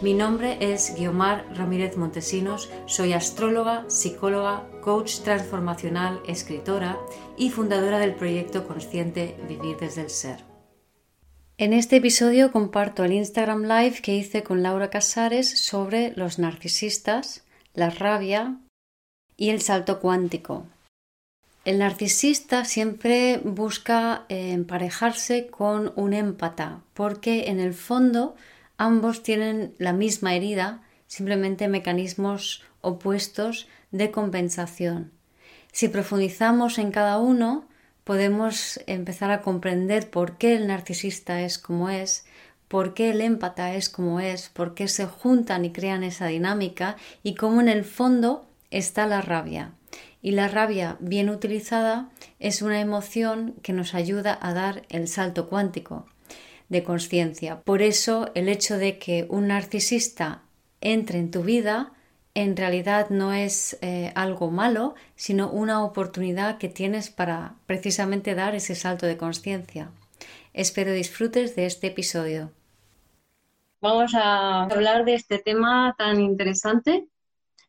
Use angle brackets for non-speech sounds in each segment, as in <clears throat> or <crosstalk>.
Mi nombre es Guiomar Ramírez Montesinos, soy astróloga, psicóloga, coach transformacional, escritora y fundadora del proyecto consciente Vivir desde el Ser. En este episodio comparto el Instagram Live que hice con Laura Casares sobre los narcisistas, la rabia y el salto cuántico. El narcisista siempre busca emparejarse con un empata porque en el fondo Ambos tienen la misma herida, simplemente mecanismos opuestos de compensación. Si profundizamos en cada uno, podemos empezar a comprender por qué el narcisista es como es, por qué el empata es como es, por qué se juntan y crean esa dinámica y cómo en el fondo está la rabia. Y la rabia bien utilizada es una emoción que nos ayuda a dar el salto cuántico de conciencia. Por eso el hecho de que un narcisista entre en tu vida en realidad no es eh, algo malo, sino una oportunidad que tienes para precisamente dar ese salto de conciencia. Espero disfrutes de este episodio. Vamos a hablar de este tema tan interesante,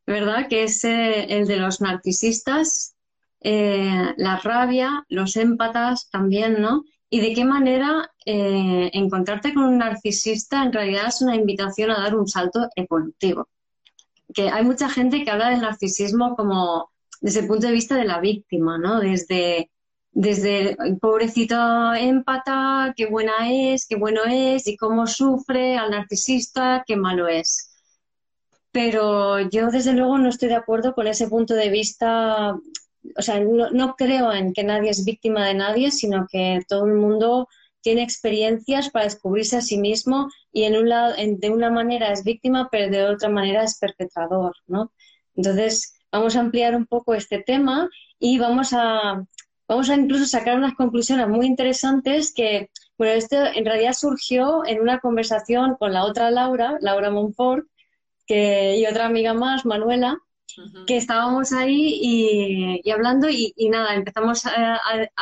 ¿verdad? Que es eh, el de los narcisistas, eh, la rabia, los émpatas también, ¿no? Y de qué manera eh, encontrarte con un narcisista en realidad es una invitación a dar un salto evolutivo. Que hay mucha gente que habla del narcisismo como desde el punto de vista de la víctima, ¿no? Desde, desde el pobrecito empata, qué buena es, qué bueno es, y cómo sufre al narcisista, qué malo es. Pero yo desde luego no estoy de acuerdo con ese punto de vista o sea, no, creo en que nadie es víctima de nadie, sino que todo el mundo tiene experiencias para descubrirse a sí mismo y en un lado, de una manera es víctima, pero de otra manera es perpetrador, ¿no? Entonces, vamos a ampliar un poco este tema y vamos a, vamos a incluso sacar unas conclusiones muy interesantes que, bueno, esto en realidad surgió en una conversación con la otra Laura, Laura Monfort, que, y otra amiga más, Manuela, que estábamos ahí y, hablando y, nada, empezamos a,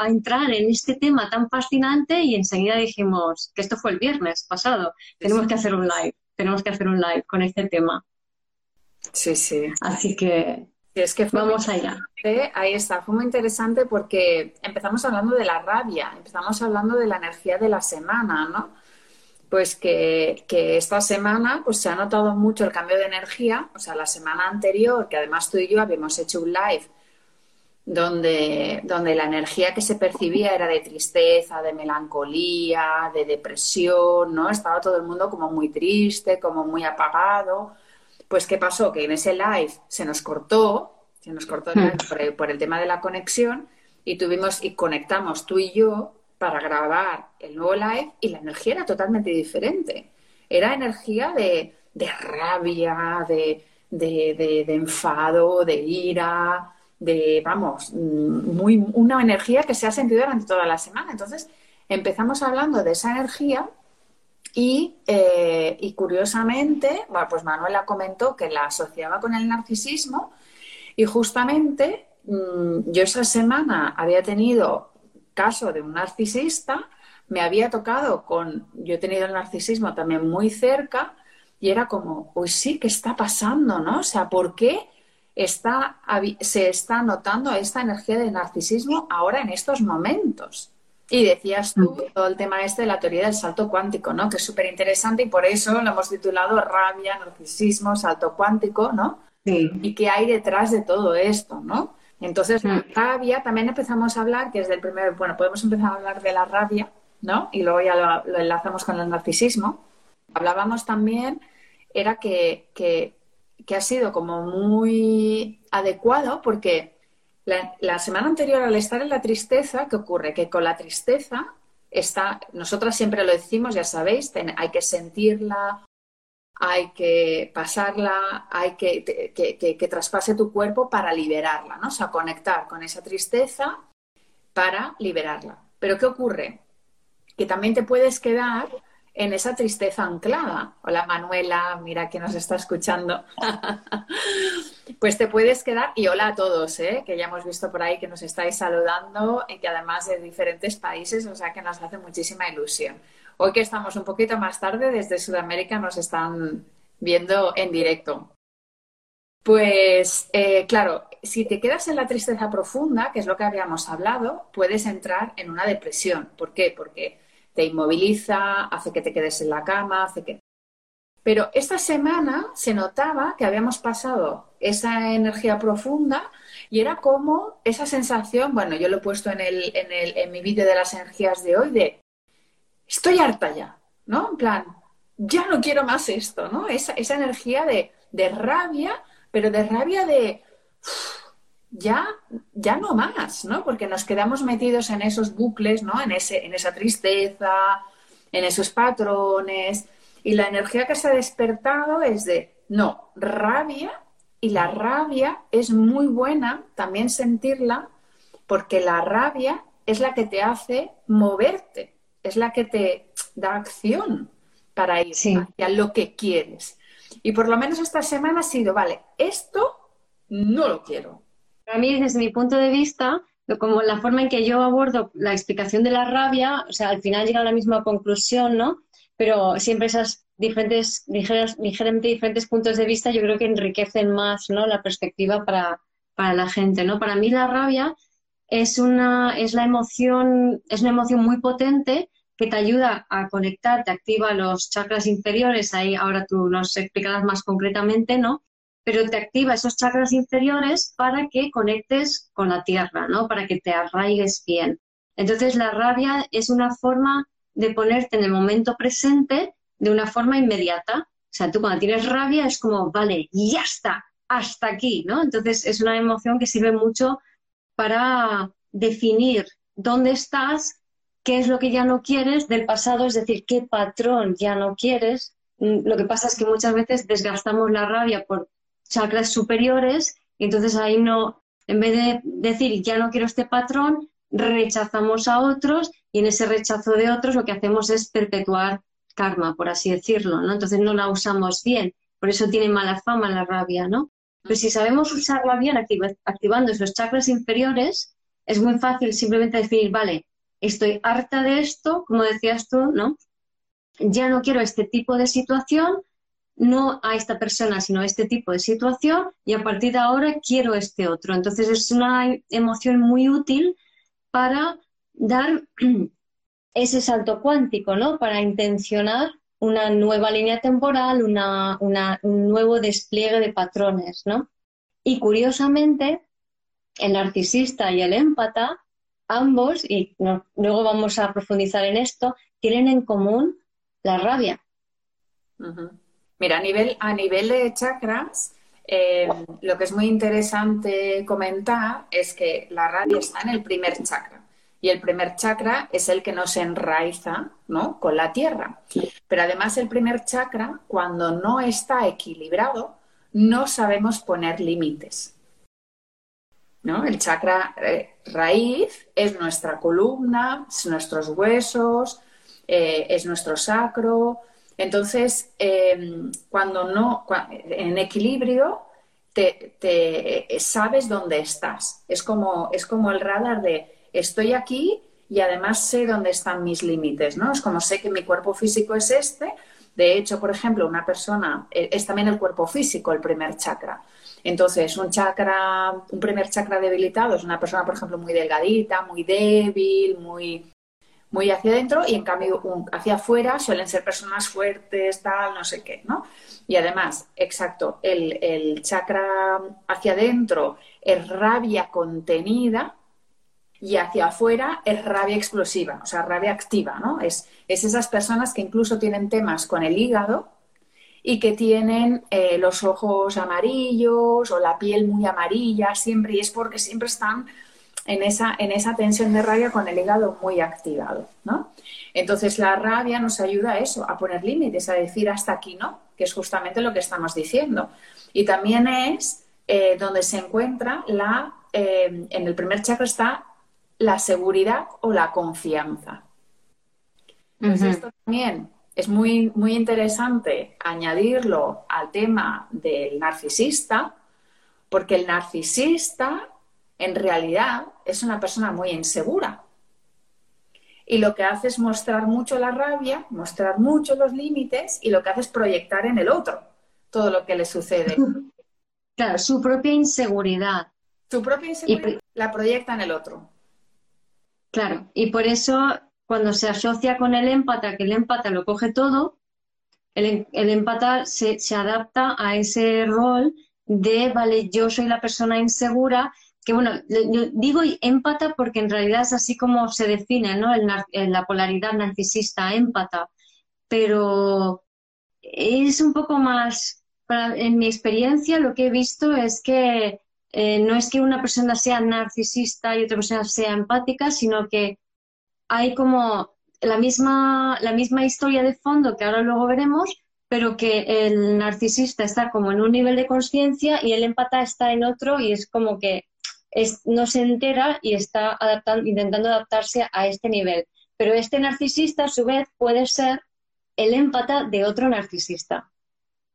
entrar en este tema tan fascinante y enseguida dijimos que esto fue el viernes pasado, tenemos que hacer un live, tenemos que hacer un live con este tema. Sí, sí. Así que, es que vamos allá. Ahí está, fue muy interesante porque empezamos hablando de la rabia, empezamos hablando de la energía de la semana, ¿no? Pues que, esta semana pues se ha notado mucho el cambio de energía. O sea, la semana anterior, que además tú y yo habíamos hecho un live donde, donde la energía que se percibía era de tristeza, de melancolía, de depresión, ¿no? Estaba todo el mundo como muy triste, como muy apagado. Pues, ¿qué pasó? Que en ese live se nos cortó, se nos cortó hmm. por, el, por el tema de la conexión y tuvimos y conectamos tú y yo para grabar el nuevo live y la energía era totalmente diferente. Era energía de, rabia, de, de, enfado, de ira, de, vamos, muy, una energía que se ha sentido durante toda la semana. Entonces, empezamos hablando de esa energía y, eh, y curiosamente, bueno, pues Manuela comentó que la asociaba con el narcisismo y justamente mm, yo esa semana había tenido caso de un narcisista, me había tocado con, yo he tenido el narcisismo también muy cerca y era como, pues sí, ¿qué está pasando? ¿No? O sea, ¿por qué está, se está notando esta energía de narcisismo ahora en estos momentos? Y decías tú todo el tema este de la teoría del salto cuántico, ¿no? Que es súper interesante y por eso lo hemos titulado rabia, narcisismo, salto cuántico, ¿no? Sí. Y qué hay detrás de todo esto, ¿no? Entonces, la mm. rabia, también empezamos a hablar, que es del primer, bueno, podemos empezar a hablar de la rabia, ¿no? Y luego ya lo, enlazamos con el narcisismo. Hablábamos también, era que, que, ha sido como muy adecuado porque la, semana anterior al estar en la tristeza, ¿qué ocurre? Que con la tristeza está, nosotras siempre lo decimos, ya sabéis, hay que sentirla, hay que pasarla, hay que, que, traspase tu cuerpo para liberarla, ¿no? O sea, conectar con esa tristeza para liberarla. Pero ¿qué ocurre? Que también te puedes quedar en esa tristeza anclada. Hola Manuela, mira que nos está escuchando. <laughs> pues te puedes quedar, y hola a todos, ¿eh? que ya hemos visto por ahí que nos estáis saludando y que además de diferentes países, o sea que nos hace muchísima ilusión. Hoy que estamos un poquito más tarde, desde Sudamérica nos están viendo en directo. Pues eh, claro, si te quedas en la tristeza profunda, que es lo que habíamos hablado, puedes entrar en una depresión. ¿Por qué? Porque te inmoviliza, hace que te quedes en la cama, hace que... Pero esta semana se notaba que habíamos pasado esa energía profunda y era como esa sensación, bueno, yo lo he puesto en, el, en, el, en mi vídeo de las energías de hoy, de estoy harta ya, ¿no? En plan, ya no quiero más esto, ¿no? Esa, esa energía de, de, rabia, pero de rabia de ya, ya no más, ¿no? Porque nos quedamos metidos en esos bucles, ¿no? En, ese, en esa tristeza, en esos patrones. Y la energía que se ha despertado es de, no, rabia. Y la rabia es muy buena también sentirla porque la rabia es la que te hace moverte, es la que te da acción para ir hacia lo que quieres. Y por lo menos esta semana ha sido, vale, esto no lo quiero, para mí, desde mi punto de vista, como la forma en que yo abordo la explicación de la rabia, o sea, al final llega a la misma conclusión, ¿no? Pero siempre esas diferentes, ligeramente diferentes puntos de vista yo creo que enriquecen más, ¿no? La perspectiva para, para la gente, ¿no? Para mí la rabia es una, es la emoción, es una emoción muy potente que te ayuda a conectar, te activa los chakras inferiores, ahí ahora tú nos explicarás más concretamente, ¿no? pero te activa esos chakras inferiores para que conectes con la tierra, ¿no? Para que te arraigues bien. Entonces la rabia es una forma de ponerte en el momento presente de una forma inmediata. O sea, tú cuando tienes rabia es como, vale, ya está, hasta aquí, ¿no? Entonces es una emoción que sirve mucho para definir dónde estás, qué es lo que ya no quieres del pasado, es decir, qué patrón ya no quieres. Mm, lo que pasa es que muchas veces desgastamos la rabia por chakras superiores, y entonces ahí no, en vez de decir ya no quiero este patrón, rechazamos a otros y en ese rechazo de otros lo que hacemos es perpetuar karma, por así decirlo, ¿no? Entonces no la usamos bien, por eso tiene mala fama la rabia, ¿no? Pero si sabemos usarla bien activando esos chakras inferiores, es muy fácil simplemente definir, vale, estoy harta de esto, como decías tú, ¿no? Ya no quiero este tipo de situación, no a esta persona, sino a este tipo de situación y a partir de ahora quiero este otro. Entonces es una emoción muy útil para dar <clears throat> ese salto cuántico, ¿no? Para intencionar una nueva línea temporal, una, un nuevo despliegue de patrones, ¿no? Y curiosamente, el narcisista y el empata, ambos, y luego vamos a profundizar en esto, tienen en común la rabia. Mira, a nivel, a nivel de chakras, eh, lo que es muy interesante comentar es que la rabia está en el primer chakra. Y el primer chakra es el que nos enraiza ¿no? con la tierra. Pero además el primer chakra, cuando no está equilibrado, no sabemos poner límites. ¿no? El chakra eh, raíz es nuestra columna, es nuestros huesos, eh, es nuestro sacro, entonces, em, cuando no, en equilibrio, te, sabes dónde estás. Es como, es como el radar de estoy aquí y además sé dónde están mis límites, ¿no? Es como sé que mi cuerpo físico es este. De hecho, por ejemplo, una persona eh, es también el cuerpo físico, el primer chakra. Entonces, un chakra, un primer chakra debilitado es una persona, por ejemplo, muy delgadita, muy débil, muy muy hacia adentro y en cambio hacia afuera suelen ser personas fuertes, tal, no sé qué, ¿no? Y además, exacto, el, chakra hacia adentro es rabia contenida y hacia afuera es rabia explosiva, o sea, rabia activa, ¿no? Es, es esas personas que incluso tienen temas con el hígado y que tienen eh, los ojos amarillos o la piel muy amarilla siempre y es porque siempre están en esa, en esa tensión de rabia con el hígado muy activado, ¿no? Entonces la rabia nos ayuda a eso, a poner límites, a decir hasta aquí no, que es justamente lo que estamos diciendo. Y también es eh, donde se encuentra la, eh, en el primer chakra está la seguridad o la confianza. Entonces esto también es muy, muy interesante añadirlo al tema del narcisista, porque el narcisista en realidad es una persona muy insegura. Y lo que hace es mostrar mucho la rabia, mostrar mucho los límites y lo que hace es proyectar en el otro todo lo que le sucede. Claro, su propia inseguridad. Su propia inseguridad la proyecta en el otro. Claro, y por eso cuando se asocia con el empata, que el empata lo coge todo, el, el empata se, adapta a ese rol de, vale, yo soy la persona insegura, que bueno, yo digo empata porque en realidad es así como se define, ¿no? En la polaridad narcisista, empata, pero es un poco más, en mi experiencia lo que he visto es que eh, no es que una persona sea narcisista y otra persona sea empática, sino que hay como la misma, la misma historia de fondo que ahora luego veremos, pero que el narcisista está como en un nivel de conciencia y el empata está en otro y es como que no se entera y está adaptando, intentando adaptarse a este nivel. Pero este narcisista, a su vez, puede ser el empata de otro narcisista.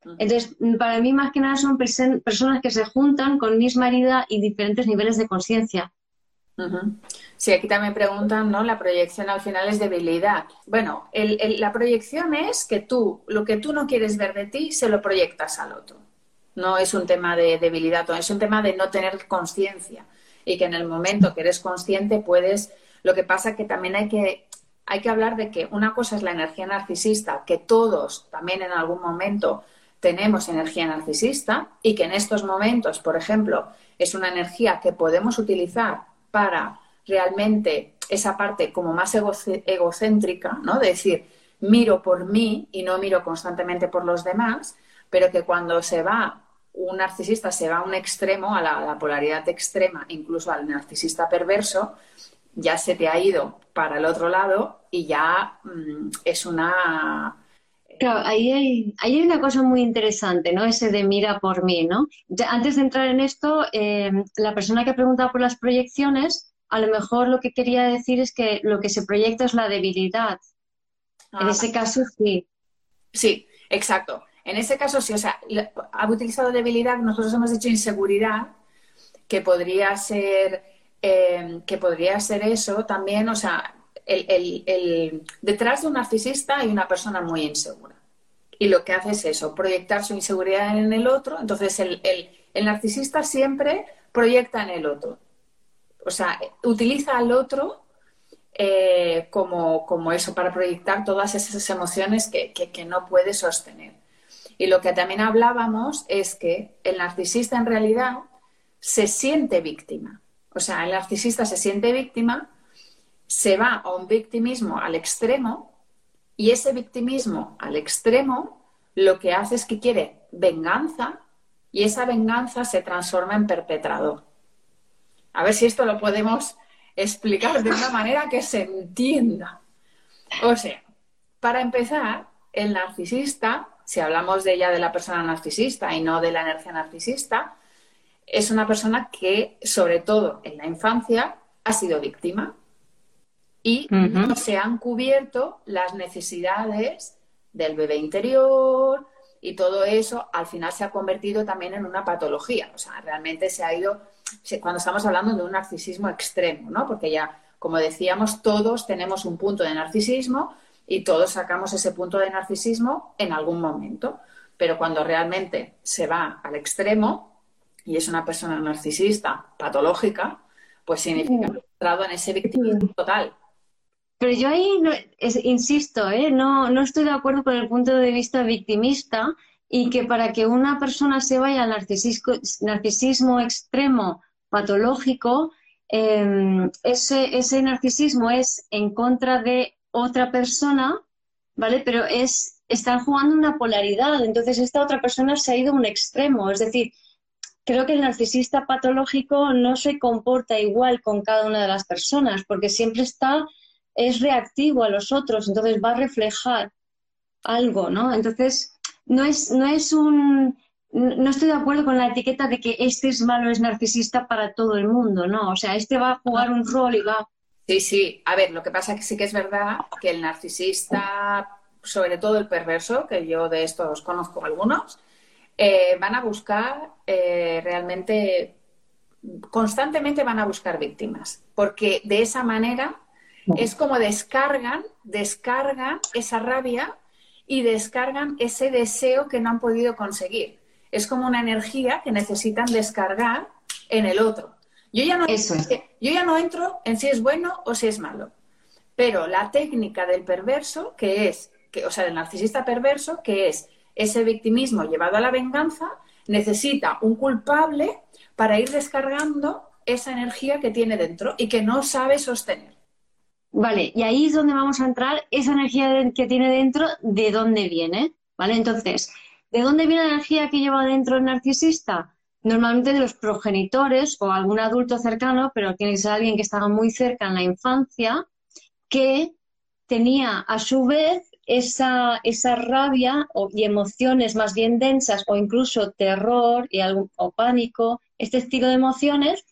Entonces, para mí, más que nada, son personas que se juntan con misma herida y diferentes niveles de conciencia. Sí, aquí también preguntan, ¿no? La proyección al final es debilidad. Bueno, la proyección es que tú, lo que tú no quieres ver de ti, se lo proyectas al otro. No es un tema de debilidad, es un tema de no tener conciencia. Y que en el momento que eres consciente puedes. Lo que pasa que también hay que, hay que hablar de que una cosa es la energía narcisista, que todos también en algún momento tenemos energía narcisista y que en estos momentos, por ejemplo, es una energía que podemos utilizar para realmente esa parte como más egocéntrica, ¿no? De decir, miro por mí y no miro constantemente por los demás, pero que cuando se va un narcisista, se va a un extremo, a la, polaridad extrema, incluso al narcisista perverso, ya se te ha ido para el otro lado y ya mm, es una Claro, ahí hay, hay, una cosa muy interesante, ¿no? Ese de mira por mí, ¿no? antes de entrar en esto, eh, la persona que preguntaba por las proyecciones, a lo mejor lo que quería decir es que lo que se proyecta es la debilidad. en ese ah. caso, sí. Sí, exacto. En ese caso, sí. O sea, ha utilizado debilidad, nosotros hemos dicho inseguridad, que podría ser, eh, que podría ser eso también, o sea, el, detrás de un narcisista hay una persona muy insegura. Y lo que hace es eso, proyectar su inseguridad en el otro. Entonces, el, narcisista siempre proyecta en el otro. O sea, utiliza al otro eh, como, eso, para proyectar todas esas emociones que, que no puede sostener. Y lo que también hablábamos es que el narcisista en realidad se siente víctima. O sea, el narcisista se siente víctima se va a un victimismo al extremo y ese victimismo al extremo lo que hace es que quiere venganza y esa venganza se transforma en perpetrador. A ver si esto lo podemos explicar de una manera que se entienda. O sea, para empezar, el narcisista, si hablamos de ella de la persona narcisista y no de la energía narcisista, es una persona que, sobre todo en la infancia, ha sido víctima y no se han cubierto las necesidades del bebé interior y todo eso al final se ha convertido también en una patología. O sea, realmente se ha ido, cuando estamos hablando de un narcisismo extremo, ¿no? Porque ya, como decíamos, todos tenemos un punto de narcisismo y todos sacamos ese punto de narcisismo en algún momento. Pero cuando realmente se va al extremo y es una persona narcisista patológica, pues significa que entrado en ese victimismo total. Pero yo ahí, insisto, ¿eh? no, no estoy de acuerdo con el punto de vista victimista y que para que una persona se vaya al narcisismo, extremo patológico, em, ese, ese narcisismo es en contra de otra persona, ¿vale? Pero es, están jugando una polaridad, entonces esta otra persona se ha ido a un extremo, es decir, creo que el narcisista patológico no se comporta igual con cada una de las personas, porque siempre está, es reactivo a los otros, entonces va a reflejar algo, ¿no? Entonces, no es, no es un, no estoy de acuerdo con la etiqueta de que este es malo, es narcisista para todo el mundo, ¿no? O sea, este va a jugar un rol y va... Sí, sí. A ver, lo que pasa que sí que es verdad que el narcisista, sobre todo el perverso, que yo de estos conozco algunos, eh, van a buscar eh, realmente, constantemente van a buscar víctimas, porque de esa manera es como descargan, descargan esa rabia y descargan ese deseo que no han podido conseguir. Es como una energía que necesitan descargar en el otro. Yo ya no, Eso yo ya no entro en si es bueno o si es malo, pero la técnica del perverso, que es, que, o sea, del narcisista perverso, que es ese victimismo llevado a la venganza necesita un culpable para ir descargando esa energía que tiene dentro y que no sabe sostener. Vale, y ahí es donde vamos a entrar esa energía que tiene dentro, ¿de dónde viene? ¿Vale? Entonces, ¿de dónde viene la energía que lleva dentro el narcisista? Normalmente de los progenitores o algún adulto cercano, pero tiene que ser alguien que estaba muy cerca en la infancia, que tenía a su vez esa, esa rabia y emociones más bien densas o incluso terror y algún, o pánico, este estilo de emociones,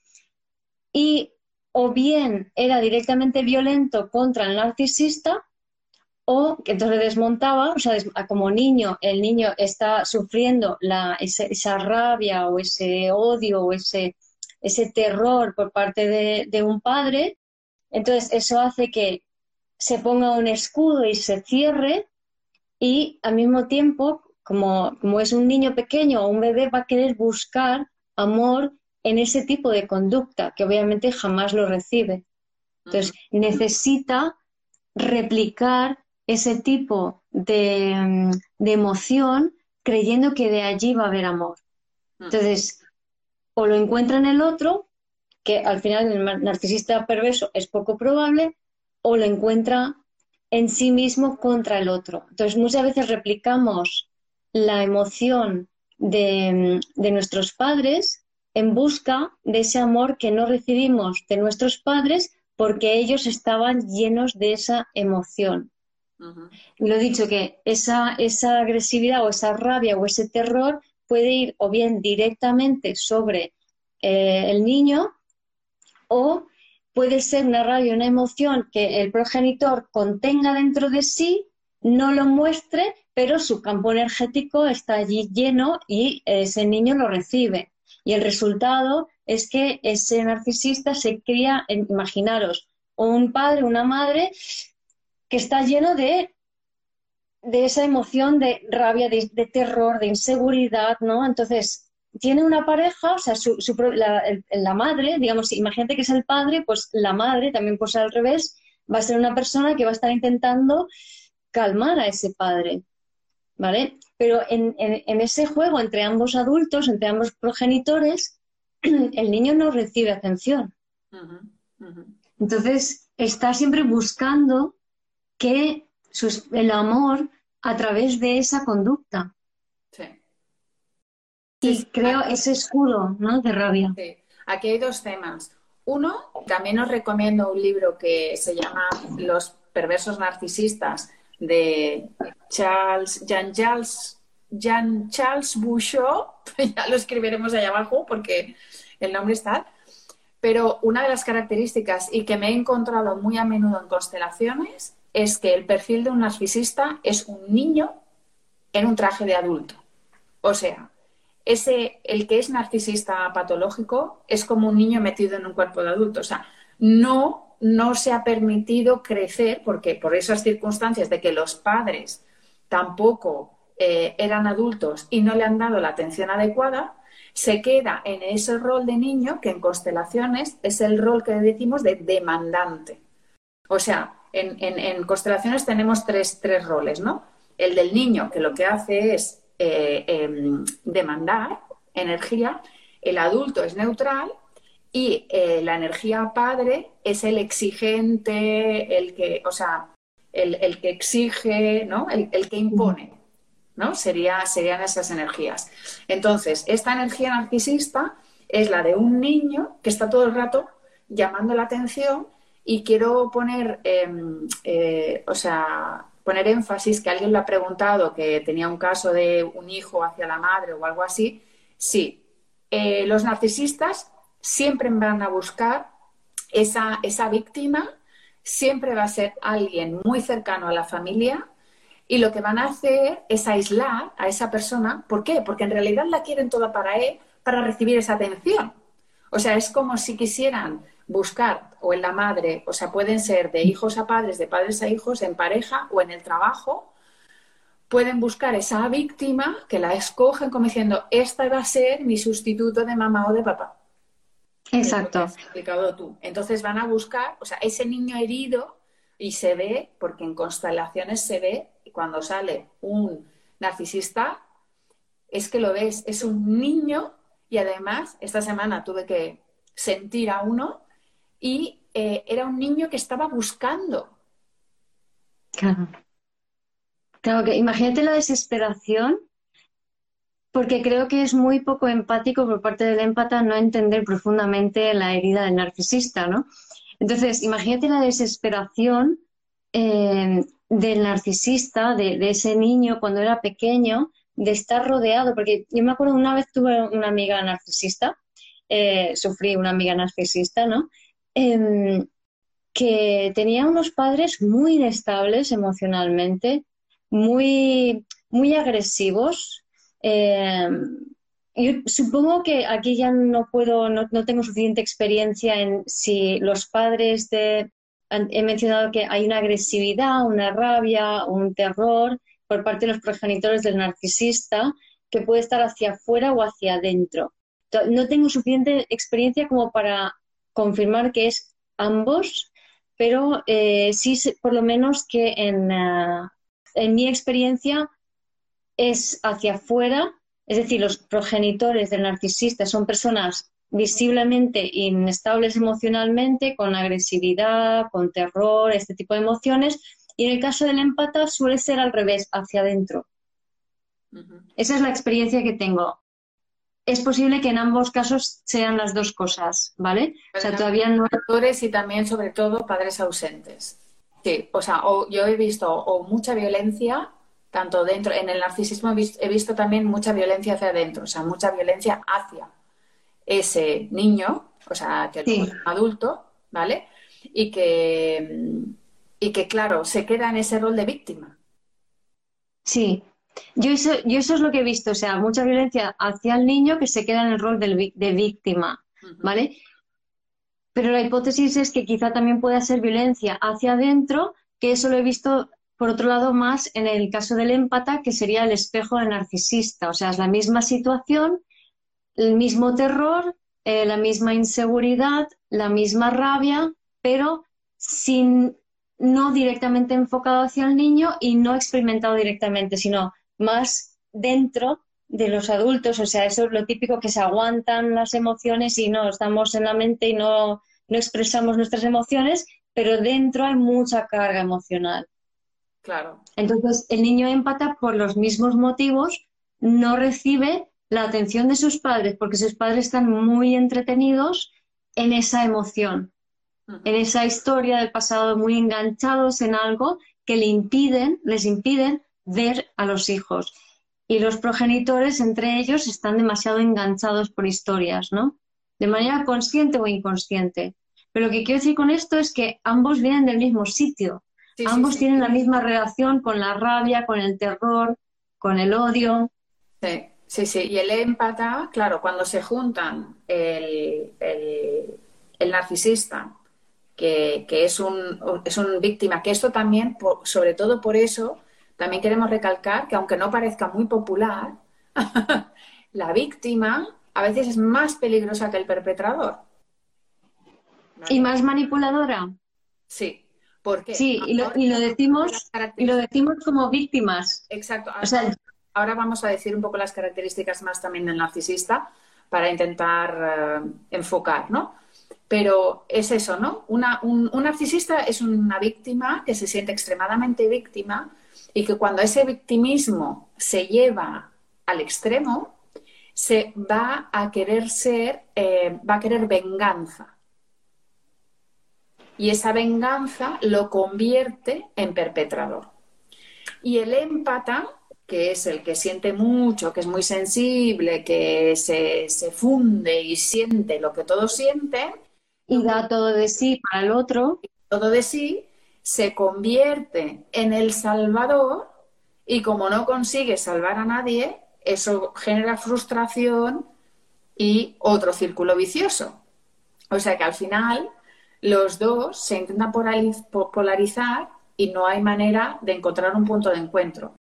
y o bien era directamente violento contra el narcisista o que entonces desmontaba, o sea, como niño, el niño está sufriendo esa rabia o ese odio o ese, ese terror por parte de, de un padre, entonces eso hace que se ponga un escudo y se cierre y al mismo tiempo, como, como es un niño pequeño o un bebé, va a querer buscar amor en ese tipo de conducta, que obviamente jamás lo recibe. Entonces, necesita replicar ese tipo de, mm, de, emoción creyendo que de allí va a haber amor. Entonces, o lo encuentra en el otro, que al final el narcisista perverso es poco probable, o lo encuentra en sí mismo contra el otro. Entonces, muchas veces replicamos la emoción de, nuestros padres en busca de ese amor que no recibimos de nuestros padres porque ellos estaban llenos de esa emoción. Lo he dicho que esa, esa agresividad o esa rabia o ese terror puede ir o bien directamente sobre eh, el niño o puede ser una rabia, una emoción que el progenitor contenga dentro de sí, no lo muestre, pero su campo energético está allí lleno y ese niño lo recibe. Y el resultado es que ese narcisista se cría, imaginaros, un padre, una madre que está lleno de, de esa emoción de rabia, de, terror, de inseguridad, ¿no? Entonces, tiene una pareja, o sea, su, la, madre, digamos, imagínate que es el padre, pues la madre, también pues al revés, va a ser una persona que va a estar intentando calmar a ese padre, ¿vale? Pero en, ese juego entre ambos adultos, entre ambos progenitores, <clears throat> el niño no recibe atención. Entonces, está siempre buscando que el amor a través de esa conducta. Y creo ese escudo, ¿no? De rabia. Sí. Aquí hay dos temas. Uno, también os recomiendo un libro que se llama Los perversos narcisistas de Charles, Jean Charles, Jean Charles Bouchot. <laughs> ya lo escribiremos allá abajo porque el nombre está. Pero una de las características y que me he encontrado muy a menudo en constelaciones es que el perfil de un narcisista es un niño en un traje de adulto. O sea, ese, el que es narcisista patológico es como un niño metido en un cuerpo de adulto. O sea, no, no se ha permitido crecer porque por esas circunstancias de que los padres tampoco eh, eran adultos y no le han dado la atención adecuada, se queda en ese rol de niño que en constelaciones es el rol que decimos de demandante. O sea, en, en constelaciones tenemos tres, tres roles, ¿no? El del niño, que lo que hace es eh, em, demandar energía, el adulto es neutral y eh, la energía padre es el exigente, el que, o sea, el, que exige, ¿no? El, que impone. ¿no? Sería, serían esas energías. Entonces, esta energía narcisista es la de un niño que está todo el rato llamando la atención y quiero poner, em, eh, o sea, poner énfasis que alguien lo ha preguntado, que tenía un caso de un hijo hacia la madre o algo así. Sí, eh, los narcisistas siempre van a buscar esa, esa víctima, siempre va a ser alguien muy cercano a la familia y lo que van a hacer es aislar a esa persona. ¿Por qué? Porque en realidad la quieren toda para él, para recibir esa atención. O sea, es como si quisieran buscar o en la madre, o sea, pueden ser de hijos a padres, de padres a hijos, en pareja o en el trabajo, pueden buscar esa víctima que la escogen como diciendo, esta va a ser mi sustituto de mamá o de papá. Exacto. explicado tú. Entonces van a buscar, o sea, ese niño herido y se ve, porque en constelaciones se ve, cuando sale un narcisista, es que lo ves, es un niño y además esta semana tuve que sentir a uno y eh, era un niño que estaba buscando. Claro. Claro que imagínate la desesperación, porque creo que es muy poco empático por parte del empata no entender profundamente la herida del narcisista, ¿no? Entonces, imagínate la desesperación eh, del narcisista, de, ese niño cuando era pequeño, de estar rodeado, porque yo me acuerdo una vez tuve una amiga narcisista, eh, sufrí una amiga narcisista, ¿no? Em, que tenía unos padres muy inestables emocionalmente, muy, muy agresivos. Em, yo supongo que aquí ya no puedo, no, tengo suficiente experiencia en si los padres de. He mencionado que hay una agresividad, una rabia, un terror por parte de los progenitores del narcisista que puede estar hacia afuera o hacia adentro. No tengo suficiente experiencia como para confirmar que es ambos, pero eh, sí por lo menos que en, eh, en mi experiencia es hacia afuera, es decir, los progenitores del narcisista son personas visiblemente inestables emocionalmente, con agresividad, con terror, este tipo de emociones, y en el caso del empata suele ser al revés, hacia adentro. Esa es la experiencia que tengo es posible que en ambos casos sean las dos cosas, ¿vale? o sea, todavía no. Actores y también, sobre todo, padres ausentes. Sí, o sea, yo he visto o mucha violencia, tanto dentro, en el narcisismo he visto, también mucha violencia hacia adentro, o sea, mucha violencia hacia ese niño, o sea, que es un adulto, ¿vale? Y que, y que, claro, se queda en ese rol de víctima. Sí, yo eso, yo eso es lo que he visto, o sea, mucha violencia hacia el niño que se queda en el rol de víctima, ¿vale? Pero la hipótesis es que quizá también pueda ser violencia hacia adentro, que eso lo he visto, por otro lado, más en el caso del empata, que sería el espejo del narcisista, o sea, es la misma situación, el mismo terror, eh, la misma inseguridad, la misma rabia, pero sin no directamente enfocado hacia el niño y no experimentado directamente, sino más dentro de los adultos, o sea, eso es lo típico que se aguantan las emociones y no estamos en la mente y no, no expresamos nuestras emociones, pero dentro hay mucha carga emocional. Claro. Entonces, el niño empata por los mismos motivos no recibe la atención de sus padres porque sus padres están muy entretenidos en esa emoción, en esa historia del pasado, muy enganchados en algo que le impiden, les impiden ver a los hijos. Y los progenitores, entre ellos, están demasiado enganchados por historias, ¿no? De manera consciente o inconsciente. Pero lo que quiero decir con esto es que ambos vienen del mismo sitio. Ambos tienen la misma relación con la rabia, con el terror, con el odio. Sí, sí, sí. Y el empata, claro, cuando se juntan el, el, narcisista, que, que, es, un, es un víctima, que esto también, sobre todo por eso, también queremos recalcar que aunque no parezca muy popular, <laughs> la víctima a veces es más peligrosa que el perpetrador. ¿Y más manipuladora? Sí. Porque Sí, y lo, decimos, y lo decimos como víctimas. Exacto. Ahora, vamos a decir un poco las características más también del narcisista para intentar eh, enfocar, ¿no? Pero es eso, ¿no? un narcisista es una víctima que se siente extremadamente víctima y que cuando ese victimismo se lleva al extremo, se va a querer ser, eh, va a querer venganza. Y esa venganza lo convierte en perpetrador. Y el empata, que es el que siente mucho, que es muy sensible, que se, se funde y siente lo que todos sienten. Y da todo de sí para el otro. Todo de sí, se convierte en el salvador y como no consigue salvar a nadie, eso genera frustración y otro círculo vicioso. O sea que al final los dos se intentan polarizar y no hay manera de encontrar un punto de encuentro.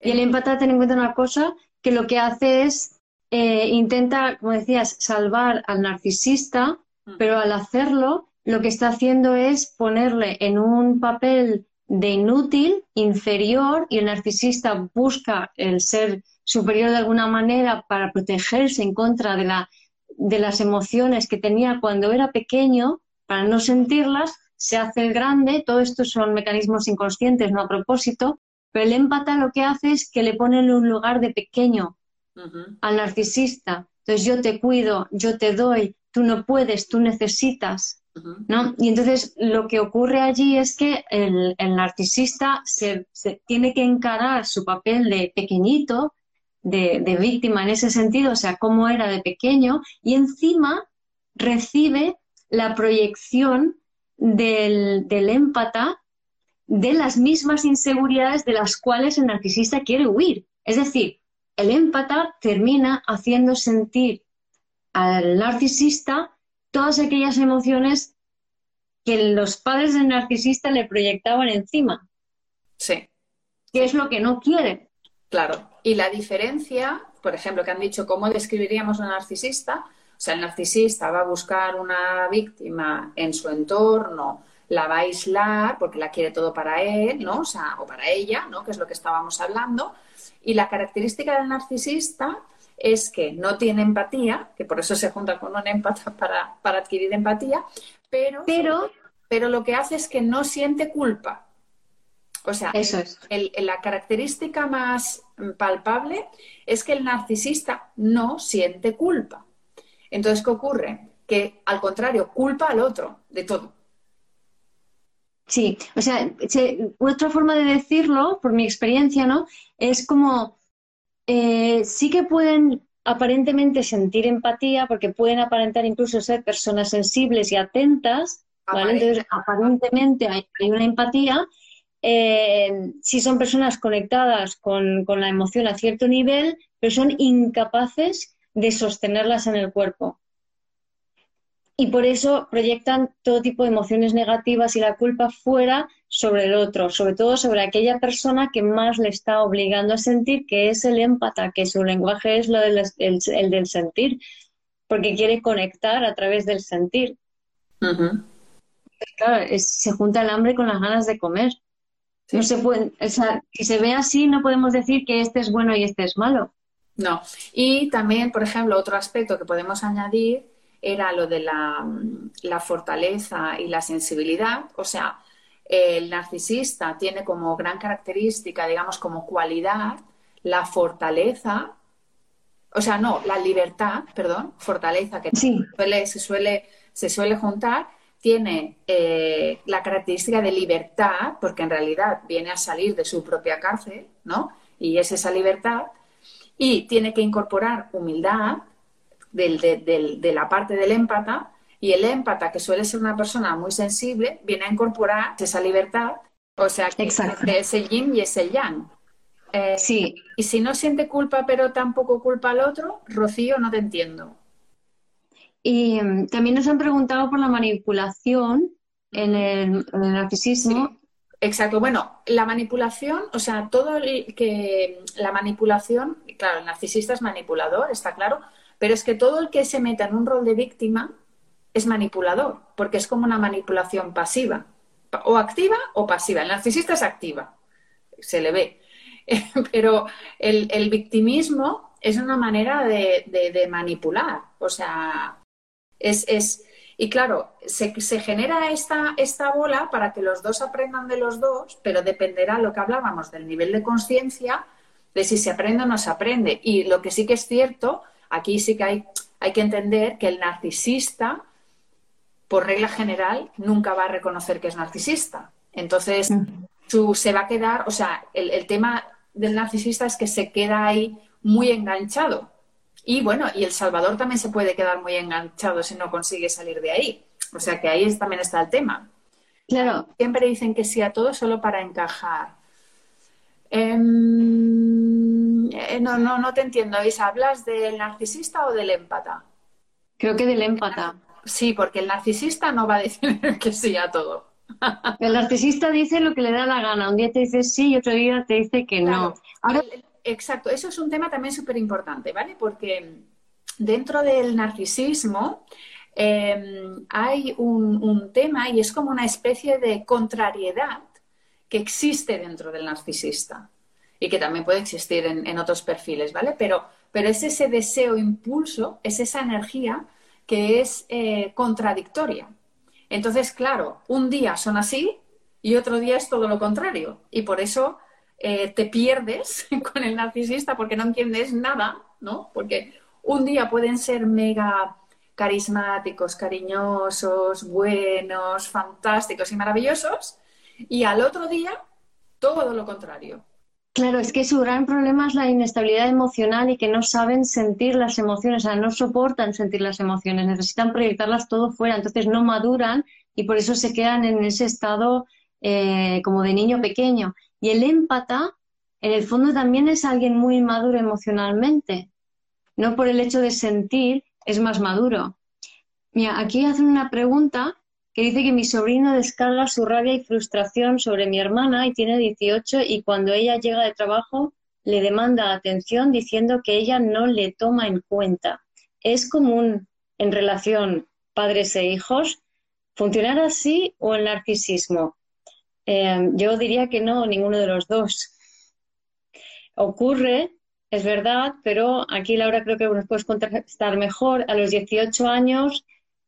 Y el empata, ten en cuenta una cosa, que lo que hace es, eh, intenta, como decías, salvar al narcisista, mm. pero al hacerlo, lo que está haciendo es ponerle en un papel de inútil, inferior, y el narcisista busca el ser superior de alguna manera para protegerse en contra de, la, de las emociones que tenía cuando era pequeño, para no sentirlas, se hace el grande, todo esto son mecanismos inconscientes, no a propósito, pero el empata lo que hace es que le pone en un lugar de pequeño al narcisista. Entonces yo te cuido, yo te doy, tú no puedes, tú necesitas. ¿no? Y entonces lo que ocurre allí es que el, narcisista se, tiene que encarar su papel de pequeñito, de, víctima en ese sentido, o sea, cómo era de pequeño, y encima recibe la proyección del, del empata de las mismas inseguridades de las cuales el narcisista quiere huir. Es decir, el empata termina haciendo sentir al narcisista todas aquellas emociones que los padres del narcisista le proyectaban encima. Sí. Que es lo que no quiere. Claro. Y la diferencia, por ejemplo, que han dicho cómo describiríamos a un narcisista, o sea, el narcisista va a buscar una víctima en su entorno, la va a aislar porque la quiere todo para él, ¿no? O sea, o para ella, ¿no? Que es lo que estábamos hablando. Y la característica del narcisista es que no tiene empatía, que por eso se junta con un empata para, para adquirir empatía, pero, pero, pero lo que hace es que no siente culpa. O sea, eso es. la característica más palpable es que el narcisista no siente culpa. Entonces, ¿qué ocurre? Que al contrario, culpa al otro de todo. Sí, o sea, otra forma de decirlo, por mi experiencia, ¿no? Es como eh, sí que pueden aparentemente sentir empatía porque pueden aparentar incluso ser personas sensibles y atentas, ¿vale? Entonces, aparentemente hay, una empatía. Eh, si son personas conectadas con, con la emoción a cierto nivel, pero son incapaces de sostenerlas en el cuerpo y por eso proyectan todo tipo de emociones negativas y la culpa fuera sobre el otro, sobre todo sobre aquella persona que más le está obligando a sentir, que es el empata, que su lenguaje es lo del, el, del sentir, porque quiere conectar a través del sentir. Claro, se junta el hambre con las ganas de comer. No se puede, si se ve así, no podemos decir que este es bueno y este es malo. No. Y también, por ejemplo, otro aspecto que podemos añadir era lo de la, fortaleza y la sensibilidad. O sea, el narcisista tiene como gran característica, digamos, como cualidad, la fortaleza, o sea, no, la libertad, perdón, fortaleza que se, suele, se suele juntar, tiene eh, la característica de libertad, porque en realidad viene a salir de su propia cárcel, ¿no? Y es esa libertad, y tiene que incorporar humildad, de la parte del empata y el empata, que suele ser una persona muy sensible, viene a incorporar esa libertad, o sea, que, es el yin y es el yang. Eh, sí. Y si no siente culpa, pero tampoco culpa al otro, Rocío, no te entiendo. Y mm, también nos han preguntado por la manipulación en el, narcisismo. Exacto. Bueno, la manipulación, o sea, todo el que la manipulación, claro, el narcisista es manipulador, está claro, pero es que todo el que se meta en un rol de víctima es manipulador, porque es como una manipulación pasiva, o activa o pasiva. El narcisista es activa, se le ve. <laughs> Pero el, victimismo es una manera de, manipular, o sea, es, Y claro, se, genera esta, esta bola para que los dos aprendan de los dos, pero dependerá lo que hablábamos del nivel de conciencia, de si se aprende o no se aprende. Y lo que sí que es cierto, aquí sí que hay, hay que entender que el narcisista, por regla general, nunca va a reconocer que es narcisista. Entonces, su, se va a quedar, o sea, el, el tema del narcisista es que se queda ahí muy enganchado y bueno, y El Salvador también se puede quedar muy enganchado si no consigue salir de ahí. O sea que ahí también está el tema. Claro. Siempre dicen que sí a todo solo para encajar. Em, eh, no, no, no te entiendo, Isa. ¿Hablas del narcisista o del empata? Creo que del empata. Sí, porque el narcisista no va a decir <laughs> que sí a todo. El narcisista dice lo que le da la gana. Un día te dice sí y otro día te dice que no. Ahora, Exacto, eso es un tema también súper importante, ¿vale? Porque dentro del narcisismo em, hay un, tema y es como una especie de contrariedad que existe dentro del narcisista y que también puede existir en, otros perfiles, ¿vale? Pero, pero es ese deseo, impulso, es esa energía que es eh, contradictoria. Entonces, claro, un día son así y otro día es todo lo contrario. Y por eso eh, te pierdes <laughs> con el narcisista porque no entiendes nada, ¿no? Porque un día pueden ser mega carismáticos, cariñosos, buenos, fantásticos y maravillosos, y al otro día todo lo contrario. Claro, es que su gran problema es la inestabilidad emocional y que no saben sentir las emociones, o sea, no soportan sentir las emociones, necesitan proyectarlas todo fuera, entonces no maduran y por eso se quedan en ese estado eh, como de niño pequeño. Y el empata, en el fondo, también es alguien muy maduro emocionalmente. No por el hecho de sentir, es más maduro. Mira, aquí hacen una pregunta que dice que mi sobrino descarga su rabia y frustración sobre mi hermana y tiene 18 y cuando ella llega de trabajo le demanda atención diciendo que ella no le toma en cuenta. ¿Es común en relación padres e hijos funcionar así o el narcisismo? Eh, yo diría que no, ninguno de los dos. Ocurre, es verdad, pero aquí Laura creo que nos puedes contestar mejor. A los 18 años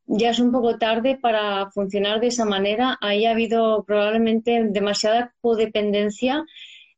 ya es un poco tarde para funcionar de esa manera. Ahí ha habido probablemente demasiada codependencia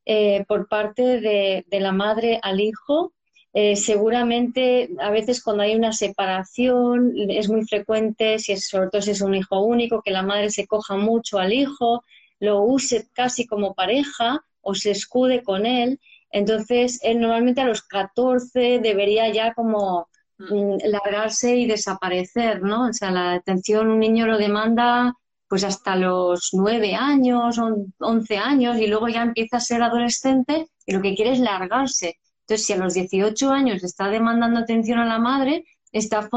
eh, por parte de, la madre al hijo. Eh, seguramente a veces cuando hay una separación es muy frecuente, si es, sobre todo si es un hijo único, que la madre se coja mucho al hijo, lo use casi como pareja o se escude con él. Entonces, él normalmente a los 14 debería ya como mm. Mm, largarse y desaparecer, ¿no? O sea, la atención un niño lo demanda pues hasta los 9 años, 11 años y luego ya empieza a ser adolescente y lo que quiere es largarse. Entonces, si a los 18 años está demandando atención a la madre, está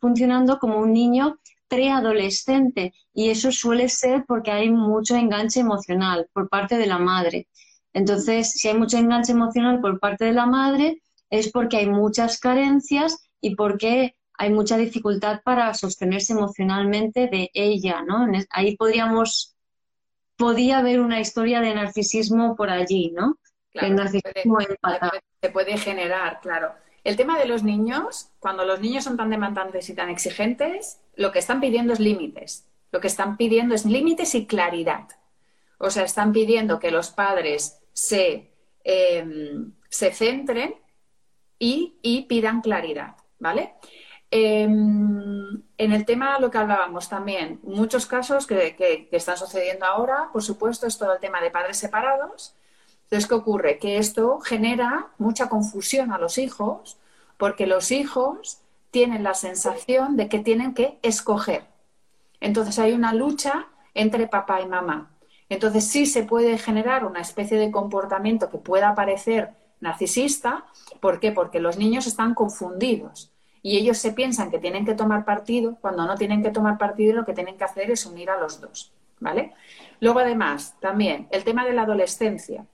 funcionando como un niño preadolescente y eso suele ser porque hay mucho enganche emocional por parte de la madre. Entonces, si hay mucho enganche emocional por parte de la madre, es porque hay muchas carencias y porque hay mucha dificultad para sostenerse emocionalmente de ella, ¿no? Ahí podríamos, podía haber una historia de narcisismo por allí, ¿no? el narcisismo se puede generar, claro. El tema de los niños, cuando los niños son tan demandantes y tan exigentes, lo que están pidiendo es límites. Lo que están pidiendo es límites y claridad. O sea, están pidiendo que los padres se, em, se centren y, pidan claridad, ¿vale? Em, en el tema, lo que hablábamos también, muchos casos que, que, están sucediendo ahora, por supuesto, es todo el tema de padres separados, entonces, ¿qué ocurre? Que esto genera mucha confusión a los hijos porque los hijos tienen la sensación de que tienen que escoger. Entonces hay una lucha entre papá y mamá. Entonces sí se puede generar una especie de comportamiento que pueda parecer narcisista. ¿Por qué? Porque los niños están confundidos y ellos se piensan que tienen que tomar partido cuando no tienen que tomar partido lo que tienen que hacer es unir a los dos. ¿Vale? Luego, además, también el tema de la adolescencia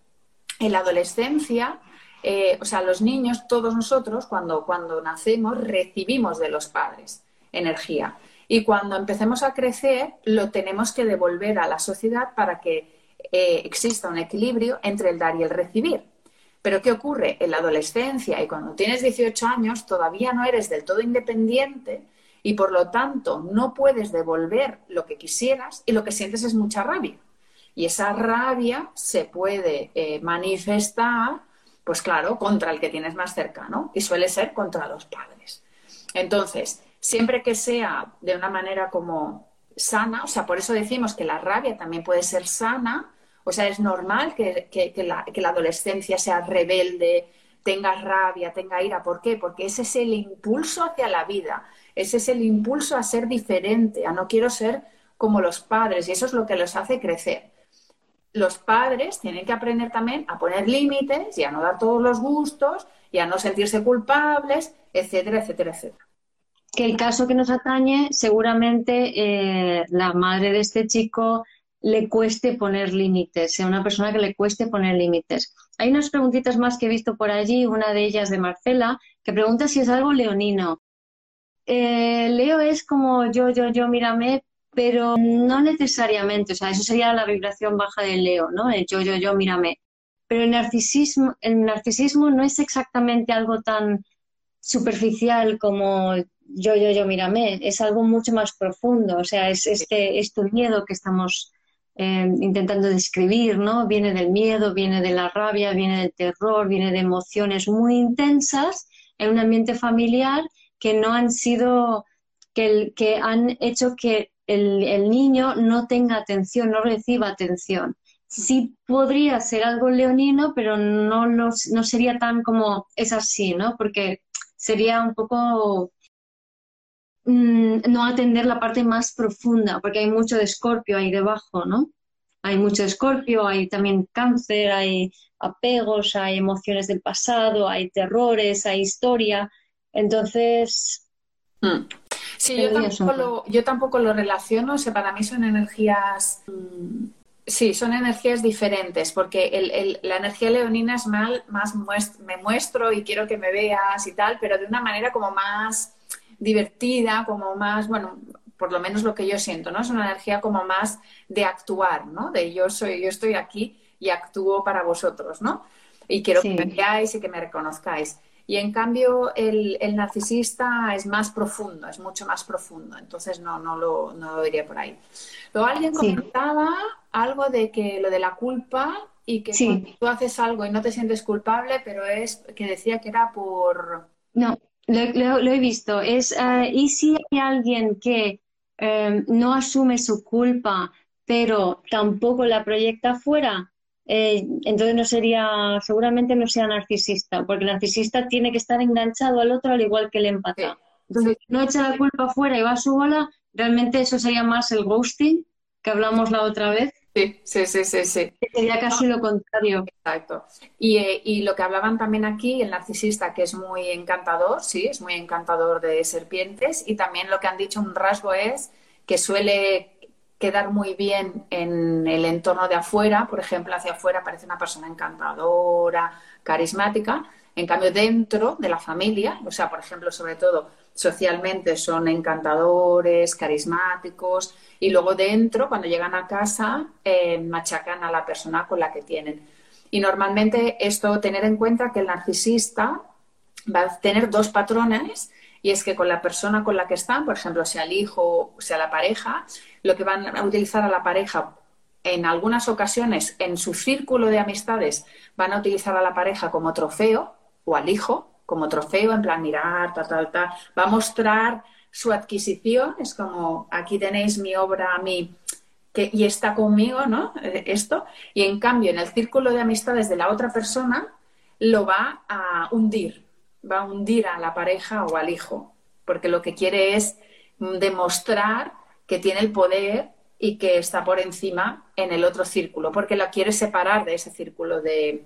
en la adolescencia, eh, o sea, los niños, todos nosotros, cuando, cuando nacemos, recibimos de los padres energía. Y cuando empecemos a crecer, lo tenemos que devolver a la sociedad para que eh, exista un equilibrio entre el dar y el recibir. Pero ¿qué ocurre? En la adolescencia y cuando tienes 18 años todavía no eres del todo independiente, y por lo tanto no puedes devolver lo que quisieras y lo que sientes es mucha rabia. Y esa rabia se puede eh, manifestar, pues claro, contra el que tienes más cerca, ¿no? Y suele ser contra los padres. Entonces, siempre que sea de una manera como sana, o sea, por eso decimos que la rabia también puede ser sana, o sea, es normal que, la, que la adolescencia sea rebelde, tenga rabia, tenga ira. ¿Por qué? Porque ese es el impulso hacia la vida, ese es el impulso a ser diferente, a no quiero ser como los padres, y eso es lo que los hace crecer. Los padres tienen que aprender también a poner límites y a no dar todos los gustos y a no sentirse culpables, etcétera, etcétera, etcétera que el caso que nos atañe, seguramente eh, la madre de este chico le cueste poner límites, sea una persona que le cueste poner límites. Hay unas preguntitas más que he visto por allí, una de ellas de Marcela, que pregunta si es algo leonino. Eh, Leo es como yo, yo, yo, mírame, pero no necesariamente, o sea, eso sería la vibración baja de Leo, ¿no? El yo, yo, yo, mírame. Pero el narcisismo, el narcisismo no es exactamente algo tan superficial como yo, yo, yo, mírame, es algo mucho más profundo, o sea, es este, este miedo que estamos eh, intentando describir, ¿no? Viene del miedo, viene de la rabia, viene del terror, viene de emociones muy intensas en un ambiente familiar que no han sido, que, que han hecho que el, el, niño no tenga atención, no reciba atención. Sí podría ser algo leonino, pero no, no sería tan como es así, ¿no? Porque sería un poco Mm, no atender la parte más profunda, porque hay mucho de escorpio ahí debajo, ¿no? Hay mucho escorpio, hay también cáncer, hay apegos, hay emociones del pasado, hay terrores, hay historia. Entonces... Mm. Sí, yo tampoco, lo, yo tampoco, lo, relaciono, o sea, para mí son energías... Mm, sí, son energías diferentes, porque la energía leonina es mal, más me muestro y quiero que me veas y tal, pero de una manera como más divertida, como más, bueno, por lo menos lo que yo siento, ¿no? Es una energía como más de actuar, ¿no? De yo soy, yo estoy aquí y actúo para vosotros, ¿no? Y quiero que me veáis y que me reconozcáis. Y en cambio el, narcisista es más profundo, es mucho más profundo, entonces no, no, lo, no lo diría por ahí. Luego alguien comentaba algo de que lo de la culpa y que tú haces algo y no te sientes culpable, pero es que decía que era por... No, lo, he visto. Es, eh, ¿Y si hay alguien que em, no asume su culpa, pero tampoco la proyecta fuera? Eh, entonces no sería, seguramente no sea narcisista, porque el narcisista tiene que estar enganchado al otro al igual que el empata. Entonces, no echa la culpa fuera y va a su bola, realmente eso sería más el ghosting que hablamos la otra vez. Sí, sí, sí, sí. sí. Sería casi lo contrario. Exacto. Y, eh, y, lo que hablaban también aquí, el narcisista, que es muy encantador, sí, es muy encantador de serpientes. Y también lo que han dicho, un rasgo es que suele quedar muy bien en el entorno de afuera. Por ejemplo, hacia afuera parece una persona encantadora, carismática. En cambio, dentro de la familia, o sea, por ejemplo, sobre todo socialmente son encantadores, carismáticos y luego dentro, cuando llegan a casa, eh, machacan a la persona con la que tienen. Y normalmente esto, tener en cuenta que el narcisista va a tener dos patrones y es que con la persona con la que están, por ejemplo, sea el hijo o sea la pareja, lo que van a utilizar a la pareja en algunas ocasiones en su círculo de amistades van a utilizar a la pareja como trofeo o al hijo como trofeo, en plan mirar, tal, tal, tal, va a mostrar su adquisición, es como aquí tenéis mi obra, mi que, y está conmigo, ¿no? Eh, esto, y en cambio en el círculo de amistades de la otra persona lo va a hundir, va a hundir a la pareja o al hijo, porque lo que quiere es demostrar que tiene el poder y que está por encima en el otro círculo, porque la quiere separar de ese círculo de,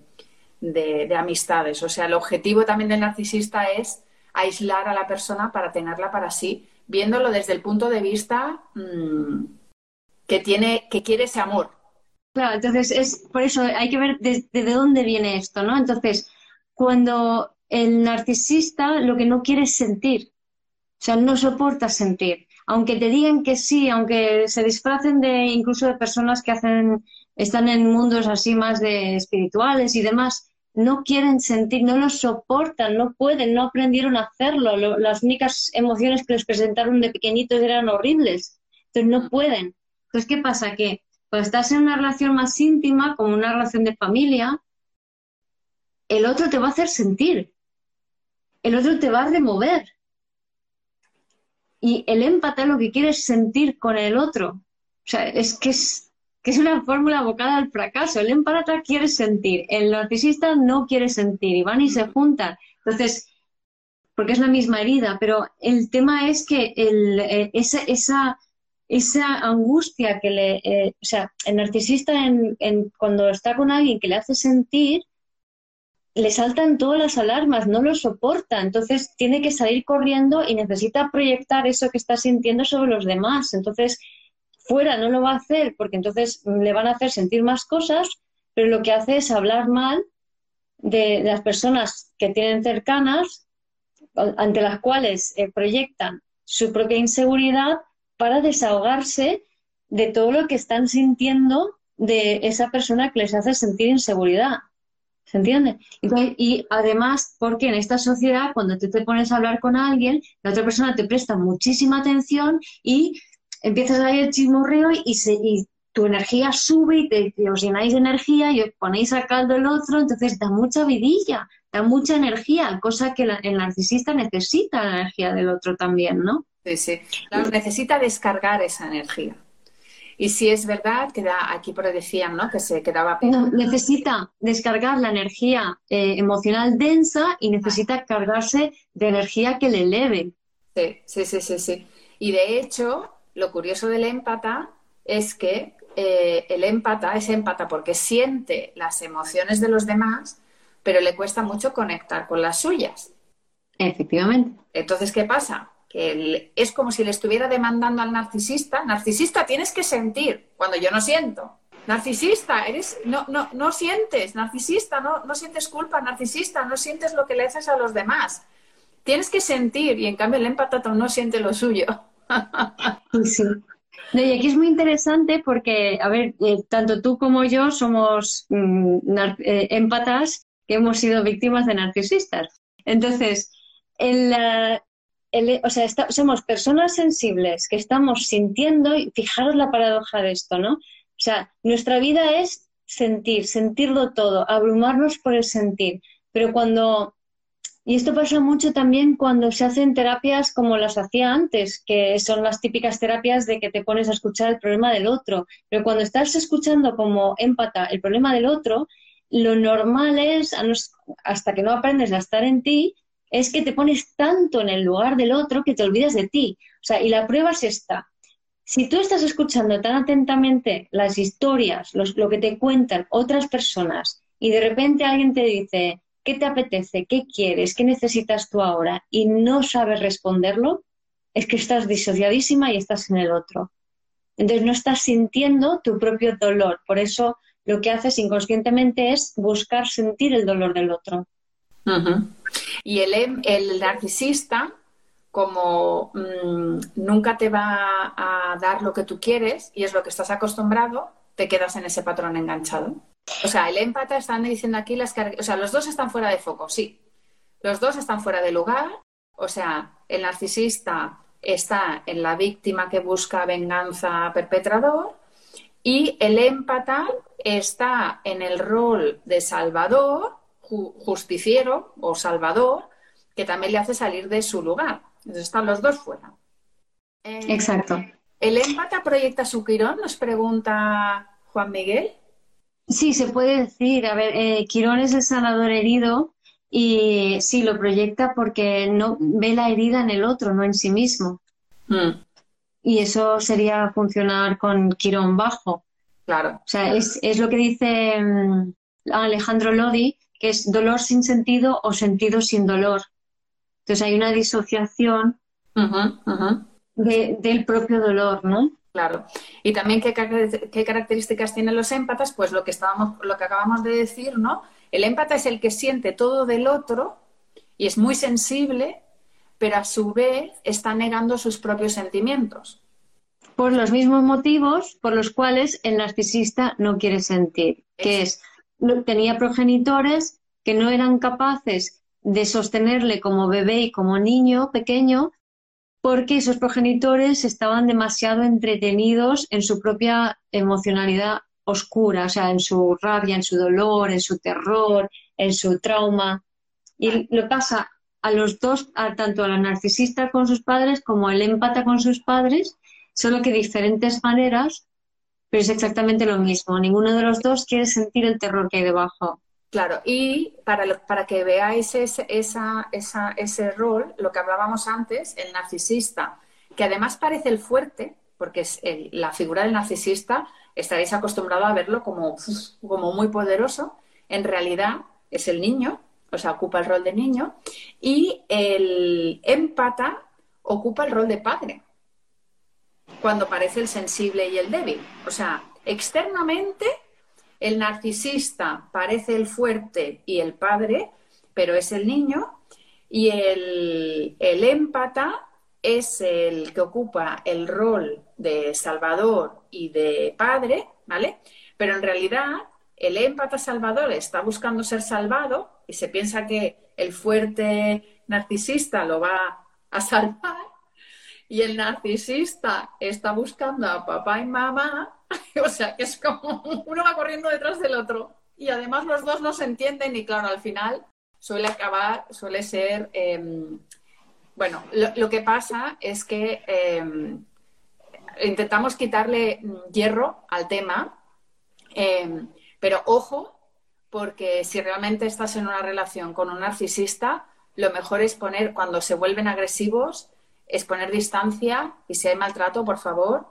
de amistades. O sea, el objetivo también del narcisista es aislar a la persona para tenerla para sí, viéndolo desde el punto de vista mm, que tiene, que quiere ese amor. Claro, entonces es por eso hay que ver desde de dónde viene esto, ¿no? Entonces, cuando el narcisista lo que no quiere es sentir, o sea, no soporta sentir. Aunque te digan que sí, aunque se disfracen de incluso de personas que hacen, están en mundos así más de espirituales y demás, no quieren sentir, no lo soportan, no pueden, no aprendieron a hacerlo. las únicas emociones que les presentaron de pequeñitos eran horribles. Entonces no pueden. Entonces, ¿qué pasa? Que cuando estás en una relación más íntima, como una relación de familia, el otro te va a hacer sentir. El otro te va a remover. Y el empate lo que quiere es sentir con el otro. O sea, es que es que es una fórmula abocada al fracaso. El empátrata quiere sentir, el narcisista no quiere sentir y van y se juntan. Entonces, porque es la misma herida, pero el tema es que el, eh, esa, esa, esa, angustia que le, eh, o sea, el narcisista en, cuando está con alguien que le hace sentir, le saltan todas las alarmas, no lo soporta, entonces tiene que salir corriendo y necesita proyectar eso que está sintiendo sobre los demás. Entonces, fuera no lo va a hacer porque entonces le van a hacer sentir más cosas, pero lo que hace es hablar mal de, las personas que tienen cercanas, ante las cuales eh, proyectan su propia inseguridad para desahogarse de todo lo que están sintiendo de esa persona que les hace sentir inseguridad. ¿Se entiende? y además, porque en esta sociedad, cuando tú te pones a hablar con alguien, la otra persona te presta muchísima atención y empiezas ahí el chismorreo y, se, y tu energía sube y te, os llenáis de energía y os ponéis a caldo el otro, entonces da mucha vidilla, da mucha energía, cosa que el narcisista necesita la energía del otro también, ¿no? Sí, sí. necesita descargar esa energía. Y si es verdad, que aquí por decían, ¿no? Que se quedaba. No, necesita descargar la energía eh, emocional densa y necesita cargarse de energía que le eleve. Sí, sí, sí, sí, sí. Y de hecho, lo curioso del empata es que eh, el empata es empata porque siente las emociones de los demás, pero le cuesta mucho conectar con las suyas. Efectivamente. Entonces, ¿qué pasa? Que es como si le estuviera demandando al narcisista, narcisista, tienes que sentir cuando yo no siento. Narcisista, eres, no, no, no sientes, narcisista, no, no sientes culpa, narcisista, no sientes lo que le haces a los demás. Tienes que sentir y en cambio el empata no siente lo suyo. Sí. y aquí es muy interesante porque, a ver, eh, tanto tú como yo somos mm, eh, empatas que hemos sido víctimas de narcisistas. Entonces, o sea, somos personas sensibles que estamos sintiendo, y fijaros la paradoja de esto, ¿no? O sea, nuestra vida es sentir, sentirlo todo, abrumarnos por el sentir. Pero cuando y esto pasa mucho también cuando se hacen terapias como las hacía antes, que son las típicas terapias de que te pones a escuchar el problema del otro. Pero cuando estás escuchando como empata el problema del otro, lo normal es, hasta que no aprendes a estar en ti, es que te pones tanto en el lugar del otro que te olvidas de ti. O sea, y la prueba es esta. Si tú estás escuchando tan atentamente las historias, lo que te cuentan otras personas, y de repente alguien te dice, ¿qué te apetece? ¿Qué quieres? ¿Qué necesitas tú ahora? Y no sabes responderlo, es que estás disociadísima y estás en el otro. Entonces no estás sintiendo tu propio dolor. Por eso lo que haces inconscientemente es buscar sentir el dolor del otro. Y el, el, narcisista, como mm, nunca te va a dar lo que tú quieres y es lo que estás acostumbrado, te quedas en ese patrón enganchado. O sea, el empata están diciendo aquí las O sea, los dos están fuera de foco, sí. Los dos están fuera de lugar. O sea, el narcisista está en la víctima que busca venganza perpetrador y el empata está en el rol de salvador, justiciero o salvador, que también le hace salir de su lugar. Entonces están los dos fuera. Exacto. ¿El empata proyecta su quirón? Nos pregunta Juan Miguel. Sí, se puede decir. A ver, eh, Quirón es el sanador herido y sí, lo proyecta porque no ve la herida en el otro, no en sí mismo. Hmm. Y eso sería funcionar con Quirón bajo. Claro. O sea, es, lo que dice mm, Alejandro Lodi, que es dolor sin sentido o sentido sin dolor. Entonces hay una disociación del propio dolor, ¿no? Claro. Y también qué, características tienen los émpatas, pues lo que estábamos, lo que acabamos de decir, ¿no? El empata es el que siente todo del otro y es muy sensible, pero a su vez está negando sus propios sentimientos. Por los mismos motivos por los cuales el narcisista no quiere sentir, que es, tenía progenitores que no eran capaces de sostenerle como bebé y como niño pequeño porque esos progenitores estaban demasiado entretenidos en su propia emocionalidad oscura, o sea, en su rabia, en su dolor, en su terror, en su trauma. Y lo pasa a los dos, tanto a la narcisista con sus padres como el empata con sus padres, solo que diferentes maneras, pero es exactamente lo mismo. Ninguno de los dos quiere sentir el terror que hay debajo. Claro, y para, para que veáis ese, esa, ese rol, lo que hablábamos antes, el narcisista, que además parece el fuerte, porque es la figura del narcisista, estaréis acostumbrados a verlo como, como muy poderoso, en realidad es el niño, o sea, ocupa el rol de niño, y el empata ocupa el rol de padre, cuando parece el sensible y el débil. O sea, externamente el narcisista parece el fuerte y el padre, pero es el niño, y el, el empata es el que ocupa el rol de salvador y de padre, ¿vale? Pero en realidad el empata salvador está buscando ser salvado y se piensa que el fuerte narcisista lo va a salvar y el narcisista está buscando a papá y mamá, <laughs> o sea que es como uno va corriendo detrás del otro y además los dos no se entienden y claro, al final suele acabar, suele ser, em, bueno, lo, que pasa es que em, intentamos quitarle hierro al tema, em, pero ojo porque si realmente estás en una relación con un narcisista, lo mejor es poner, cuando se vuelven agresivos, es poner distancia y si hay maltrato, por favor,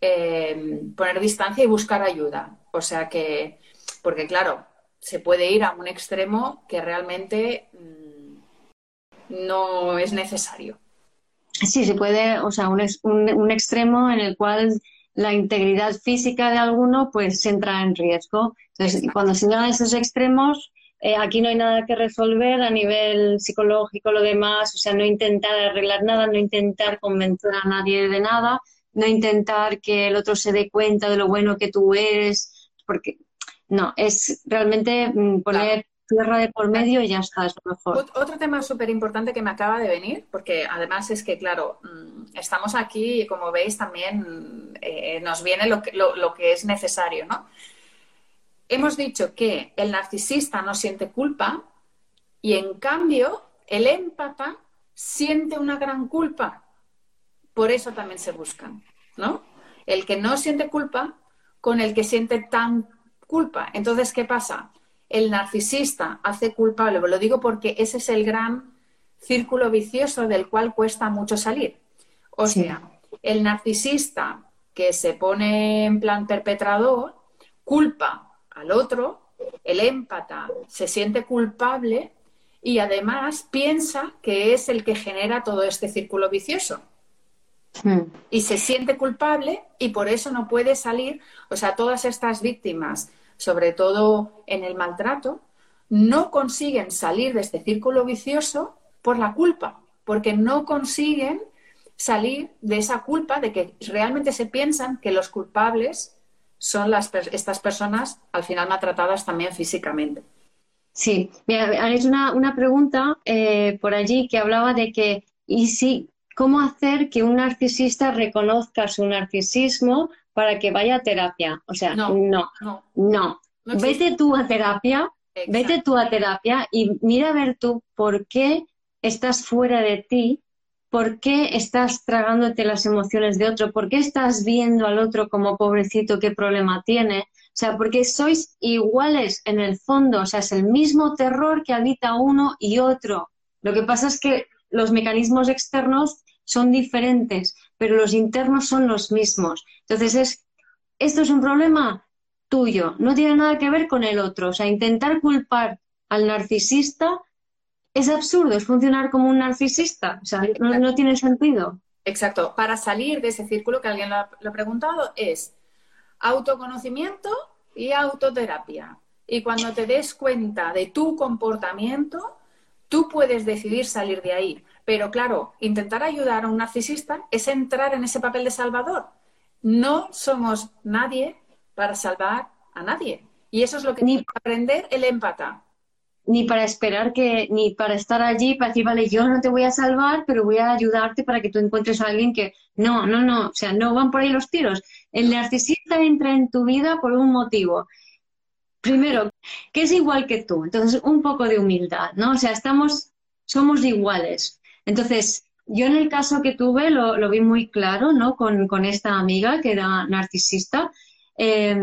eh, poner distancia y buscar ayuda. O sea que, porque claro, se puede ir a un extremo que realmente mm, no es necesario. Sí, se puede, o sea, un, un extremo en el cual la integridad física de alguno pues entra en riesgo. Entonces, cuando se llegan a esos extremos, eh, aquí no hay nada que resolver a nivel psicológico, lo demás, o sea, no intentar arreglar nada, no intentar convencer a nadie de nada, no intentar que el otro se dé cuenta de lo bueno que tú eres, porque no, es realmente mm, poner tierra de por medio y ya está, es lo mejor. Otro tema súper importante que me acaba de venir, porque además es que, claro, mm, estamos aquí y como veis también eh, nos viene lo que, lo, que es necesario, ¿no? Hemos dicho que el narcisista no siente culpa y en cambio el empata siente una gran culpa. Por eso también se buscan, ¿no? El que no siente culpa con el que siente tan culpa. Entonces, ¿qué pasa? el narcisista hace culpable, lo digo porque ese es el gran círculo vicioso del cual cuesta mucho salir. O sea, el narcisista que se pone en plan perpetrador culpa al otro, el empata se siente culpable y además piensa que es el que genera todo este círculo vicioso. Hmm. Y se siente culpable y por eso no puede salir. O sea, todas estas víctimas sobre todo en el maltrato, no consiguen salir de este círculo vicioso por la culpa, porque no consiguen salir de esa culpa de que realmente se piensan que los culpables son las, estas personas al final maltratadas también físicamente. Sí, mira, hecho una, una pregunta eh, por allí que hablaba de que, ¿y si, cómo hacer que un narcisista reconozca su narcisismo para que vaya a terapia. O sea, no, no, no. vete tú a terapia, vete tú a terapia y mira a ver tú por qué estás fuera de ti, por qué estás tragándote las emociones de otro, por qué estás viendo al otro como pobrecito, qué problema tiene. O sea, porque sois iguales en el fondo, o sea, es el mismo terror que habita uno y otro. Lo que pasa es que los mecanismos externos son diferentes, pero los internos son los mismos. Entonces, es, esto es un problema tuyo, no tiene nada que ver con el otro. O sea, intentar culpar al narcisista es absurdo, es funcionar como un narcisista. O sea, no, tiene sentido. Exacto. Para salir de ese círculo que alguien lo ha, lo ha preguntado es autoconocimiento y autoterapia. Y cuando te des cuenta de tu comportamiento, tú puedes decidir salir de ahí. Pero claro, intentar ayudar a un narcisista es entrar en ese papel de salvador. No somos nadie para salvar a nadie. Y eso es lo que tiene que aprender el empata. Ni para esperar que, ni para estar allí para decir, vale, yo no te voy a salvar, pero voy a ayudarte para que tú encuentres a alguien que, no, no, no, o sea, no van por ahí los tiros. El narcisista entra en tu vida por un motivo. Primero, que es igual que tú, entonces un poco de humildad, ¿no? O sea, estamos, somos iguales. Entonces, yo en el caso que tuve lo, lo vi muy claro, ¿no? Con, con, esta amiga que era narcisista. Eh,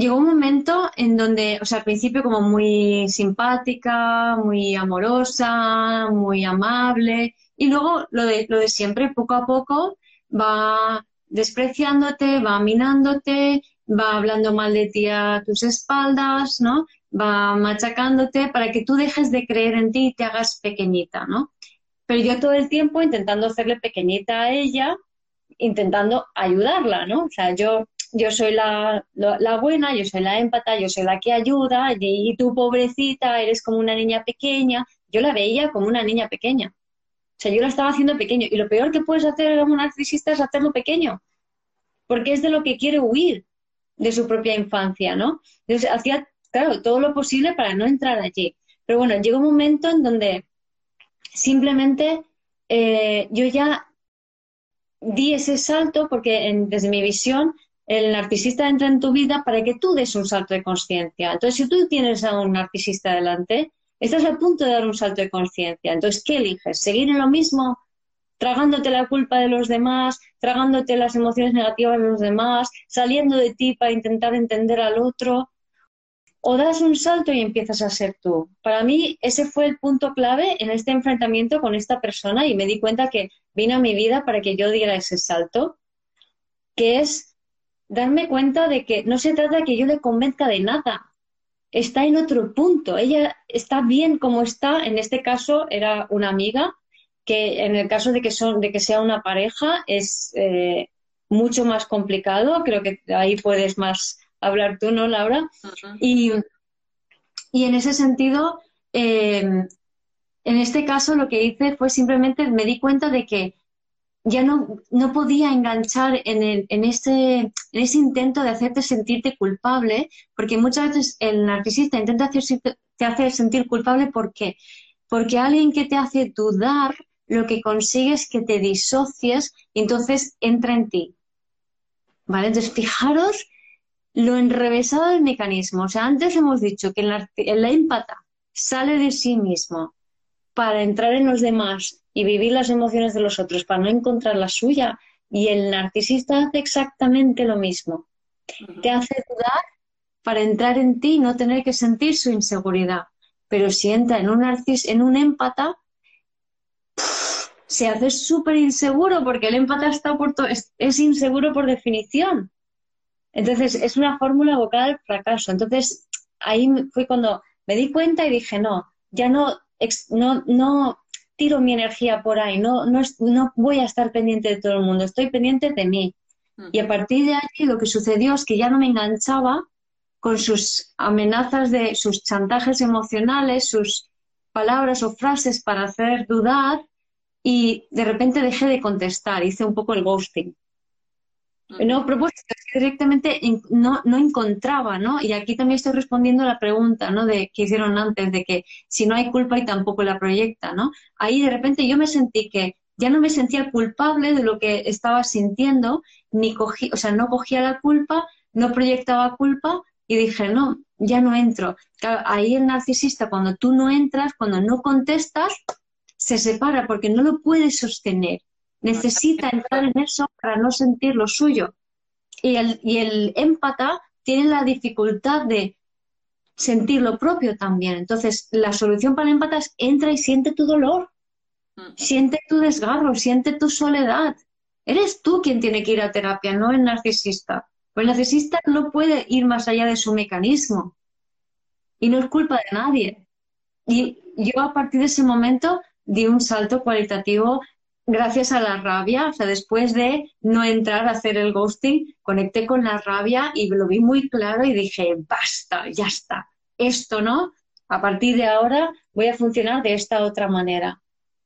llegó un momento en donde, o sea, al principio como muy simpática, muy amorosa, muy amable, y luego lo de, siempre, poco a poco, va despreciándote, va minándote, va hablando mal de ti a tus espaldas, ¿no? Va machacándote para que tú dejes de creer en ti y te hagas pequeñita, ¿no? Pero yo todo el tiempo intentando hacerle pequeñita a ella, intentando ayudarla, ¿no? O sea, yo yo soy la, buena, yo soy la empata, yo soy la que ayuda, y, tú, pobrecita, eres como una niña pequeña. Yo la veía como una niña pequeña. O sea, yo la estaba haciendo pequeño. Y lo peor que puedes hacer como narcisista es hacerlo pequeño, porque es de lo que quiere huir de su propia infancia, ¿no? Entonces, hacía, claro, todo lo posible para no entrar allí. Pero bueno, llegó un momento en donde simplemente eh, yo ya di ese salto porque desde mi visión el narcisista entra en tu vida para que tú des un salto de conciencia. Entonces, si tú tienes a un narcisista delante, estás a punto de dar un salto de conciencia. Entonces, ¿qué eliges? ¿Seguir en lo mismo? Tragándote la culpa de los demás, tragándote las emociones negativas de los demás, saliendo de ti para intentar entender al otro, o das un salto y empiezas a ser tú. Para mí ese fue el punto clave en este enfrentamiento con esta persona y me di cuenta que vino a mi vida para que yo diera ese salto, que es darme cuenta de que no se trata de que yo le convenzca de nada. Está en otro punto. Ella está bien como está. En este caso era una amiga, que en el caso de que, son, de que sea una pareja es eh, mucho más complicado. Creo que ahí puedes más hablar tú, ¿no, Laura? y, y, en ese sentido, eh, en este caso lo que hice fue simplemente me di cuenta de que ya no, no podía enganchar en, el, en, ese, en ese intento de hacerte sentirte culpable, porque muchas veces el narcisista intenta hacerte, te hace sentir culpable ¿por qué? Porque alguien que te hace dudar lo que consigue es que te disocies y entonces entra en ti. ¿Vale? Entonces, fijaros lo enrevesado del mecanismo. O sea, antes hemos dicho que el, el sale de sí mismo para entrar en los demás y vivir las emociones de los otros para no encontrar la suya. Y el narcisista hace exactamente lo mismo. Te hace dudar para entrar en ti y no tener que sentir su inseguridad. Pero si entra en un narcis, en un empata, se hace súper inseguro porque el empata está por es, es, inseguro por definición. Entonces, es una fórmula abocada al fracaso. Entonces, ahí fue cuando me di cuenta y dije, no, ya no, no, no tiro mi energía por ahí, no, no, no voy a estar pendiente de todo el mundo, estoy pendiente de mí. Y a partir de ahí lo que sucedió es que ya no me enganchaba con sus amenazas de sus chantajes emocionales, sus palabras o frases para hacer dudar y de repente dejé de contestar, hice un poco el ghosting. No, que directamente no, no, encontraba, ¿no? Y aquí también estoy respondiendo a la pregunta, ¿no? De que hicieron antes, de que si no hay culpa y tampoco la proyecta, ¿no? Ahí de repente yo me sentí que ya no me sentía culpable de lo que estaba sintiendo, ni cogí, o sea, no cogía la culpa, no proyectaba culpa y dije, no, ya no entro. Ahí el narcisista, cuando tú no entras, cuando no contestas, se separa porque no lo puede sostener necesita entrar en eso para no sentir lo suyo. Y el, y el empata tiene la dificultad de sentir lo propio también. Entonces, la solución para el empata es entra y siente tu dolor, siente tu desgarro, siente tu soledad. Eres tú quien tiene que ir a terapia, no el narcisista. Pues el narcisista no puede ir más allá de su mecanismo. Y no es culpa de nadie. Y yo a partir de ese momento di un salto cualitativo gracias a la rabia, o sea, después de no entrar a hacer el ghosting, conecté con la rabia y lo vi muy claro y dije, basta, ya está, esto no, a partir de ahora voy a funcionar de esta otra manera.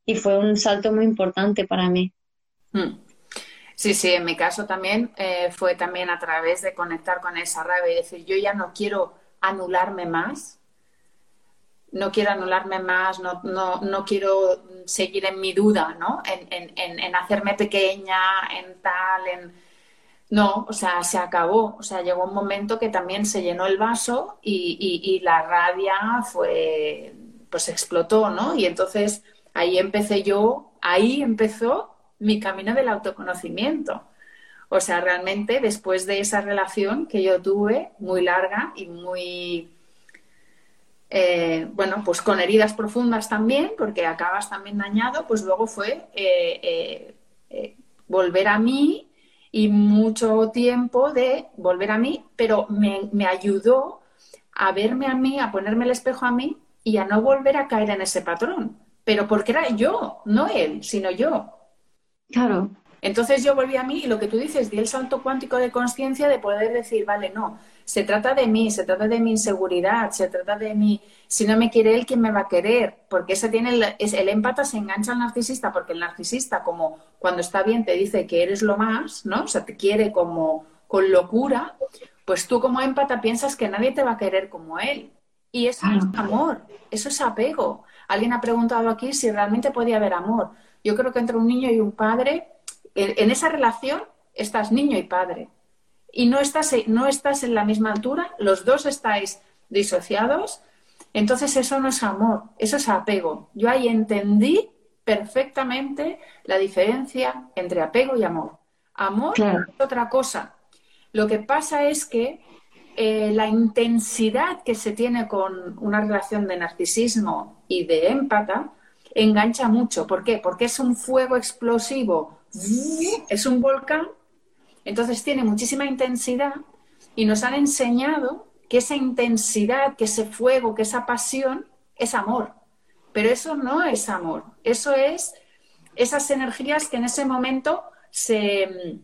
Y fue un salto muy importante para mí. Hmm. Sí, sí, en mi caso también eh, fue también a través de conectar con esa rabia y decir, yo ya no quiero anularme más, no quiero anularme más, no, no, no quiero seguir en mi duda, ¿no? En, en, en, hacerme pequeña, en tal, en... No, o sea, se acabó. O sea, llegó un momento que también se llenó el vaso y, y, y la rabia fue, pues explotó, ¿no? Y entonces ahí empecé yo, ahí empezó mi camino del autoconocimiento. O sea, realmente después de esa relación que yo tuve, muy larga y muy eh, bueno, pues con heridas profundas también, porque acabas también dañado, pues luego fue eh, eh, volver a mí y mucho tiempo de volver a mí, pero me, me, ayudó a verme a mí, a ponerme el espejo a mí y a no volver a caer en ese patrón. Pero porque era yo, no él, sino yo. Claro. Entonces yo volví a mí y lo que tú dices, di el salto cuántico de conciencia de poder decir, vale, no, se trata de mí, se trata de mi inseguridad, se trata de mí. Si no me quiere él, ¿quién me va a querer? Porque ese tiene el, es, el empata se engancha al narcisista, porque el narcisista, como cuando está bien, te dice que eres lo más, ¿no? O sea, te quiere como con locura, pues tú como empata piensas que nadie te va a querer como él. Y eso es amor, eso es apego. Alguien ha preguntado aquí si realmente podía haber amor. Yo creo que entre un niño y un padre, en esa relación estás niño y padre y no estás, no estás en la misma altura, los dos estáis disociados, entonces eso no es amor, eso es apego. Yo ahí entendí perfectamente la diferencia entre apego y amor. Amor es otra cosa. Lo que pasa es que eh, la intensidad que se tiene con una relación de narcisismo y de empata engancha mucho. ¿Por qué? Porque es un fuego explosivo, es un volcán entonces tiene muchísima intensidad y nos han enseñado que esa intensidad, que ese fuego, que esa pasión es amor. Pero eso no es amor, eso es esas energías que en ese momento se mm,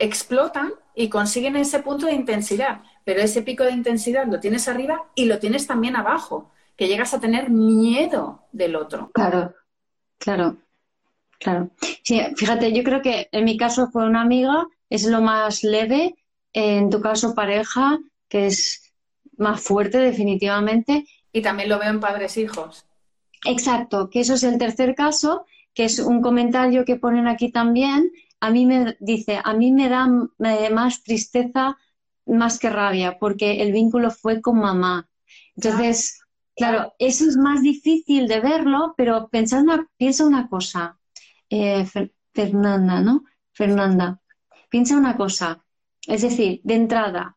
explotan y consiguen ese punto de intensidad. Pero ese pico de intensidad lo tienes arriba y lo tienes también abajo, que llegas a tener miedo del otro. Claro, claro, claro. Sí, fíjate, yo creo que en mi caso fue una amiga es lo más leve, en tu caso pareja, que es más fuerte definitivamente. Y también lo veo en padres-hijos. Exacto, que eso es el tercer caso, que es un comentario que ponen aquí también. A mí me dice, a mí me da más tristeza más que rabia, porque el vínculo fue con mamá. Entonces, claro, eso es más difícil de verlo, pero pensando, piensa una cosa, eh, Fernanda, ¿no? Fernanda, Piensa una cosa, es decir, de entrada,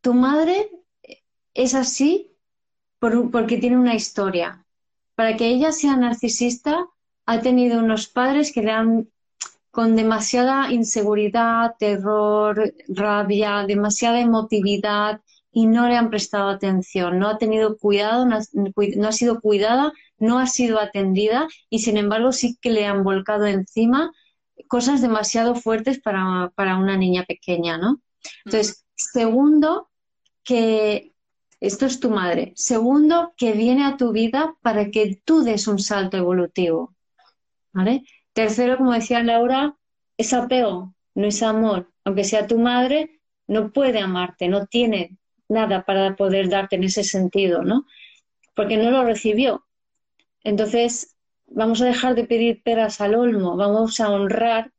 tu madre es así porque tiene una historia. Para que ella sea narcisista, ha tenido unos padres que le han con demasiada inseguridad, terror, rabia, demasiada emotividad y no le han prestado atención, no ha tenido cuidado, no ha, sido cuidada, no ha sido atendida y sin embargo sí que le han volcado encima cosas demasiado fuertes para, para una niña pequeña, ¿no? Entonces, segundo, que esto es tu madre. Segundo, que viene a tu vida para que tú des un salto evolutivo. ¿Vale? Tercero, como decía Laura, es apego, no es amor. Aunque sea tu madre, no puede amarte, no tiene nada para poder darte en ese sentido, ¿no? Porque no lo recibió. Entonces, vamos a dejar de pedir peras al olmo, vamos a honrar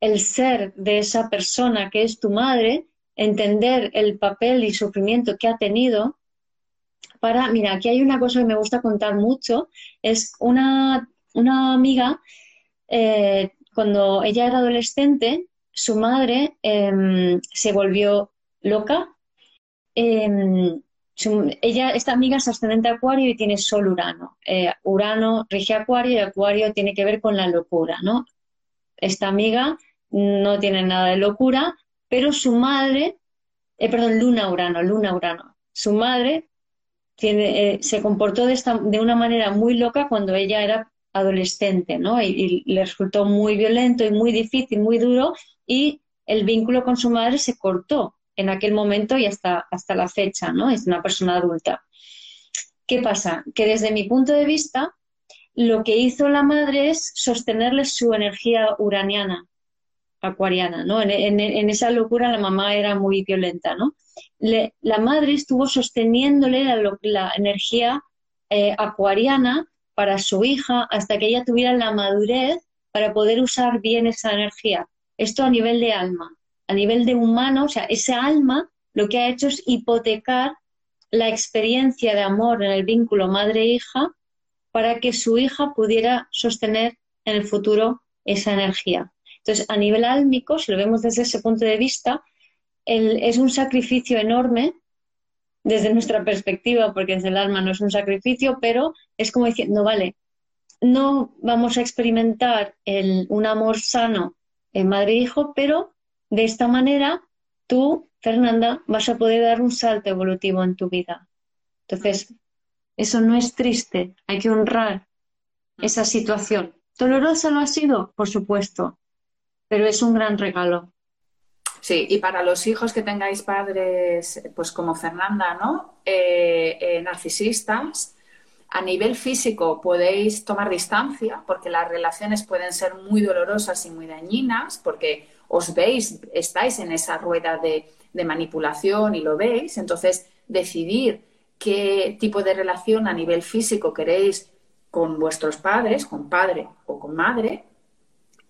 el ser de esa persona que es tu madre, entender el papel y sufrimiento que ha tenido. Para, mira, aquí hay una cosa que me gusta contar mucho, es una, una amiga, eh, cuando ella era adolescente, su madre em, se volvió loca. Em, ella, esta amiga es ascendente Acuario y tiene Sol Urano. Eh, Urano rige Acuario y Acuario tiene que ver con la locura, ¿no? Esta amiga no tiene nada de locura, pero su madre, eh, perdón, Luna Urano, Luna Urano, su madre tiene, eh, se comportó de, esta, de una manera muy loca cuando ella era adolescente, ¿no? y le resultó muy violento y muy difícil, muy duro, y el vínculo con su madre se cortó en aquel momento y hasta, hasta la fecha, ¿no? Es una persona adulta. ¿Qué pasa? Que desde mi punto de vista, lo que hizo la madre es sostenerle su energía uraniana, acuariana, ¿no? En, esa locura la mamá era muy violenta, ¿no? la madre estuvo sosteniéndole la, energía eh, acuariana para su hija hasta que ella tuviera la madurez para poder usar bien esa energía. Esto a nivel de alma. A nivel de humano, o sea, esa alma lo que ha hecho es hipotecar la experiencia de amor en el vínculo madre-hija para que su hija pudiera sostener en el futuro esa energía. Entonces, a nivel álmico, si lo vemos desde ese punto de vista, es un sacrificio enorme desde nuestra perspectiva, porque desde el alma no es un sacrificio, pero es como diciendo, vale, no vamos a experimentar un amor sano en madre-hijo, pero de esta manera tú, Fernanda, vas a poder dar un salto evolutivo en tu vida. Entonces, eso no es triste, hay que honrar esa situación. ¿Dolorosa lo ha sido? Por supuesto, pero es un gran regalo. Sí, y para los hijos que tengáis padres, pues como Fernanda, ¿no? Eh, eh, narcisistas, a nivel físico podéis tomar distancia porque las relaciones pueden ser muy dolorosas y muy dañinas porque os veis, estáis en esa rueda de, manipulación y lo veis. Entonces, decidir qué tipo de relación a nivel físico queréis con vuestros padres, con padre o con madre,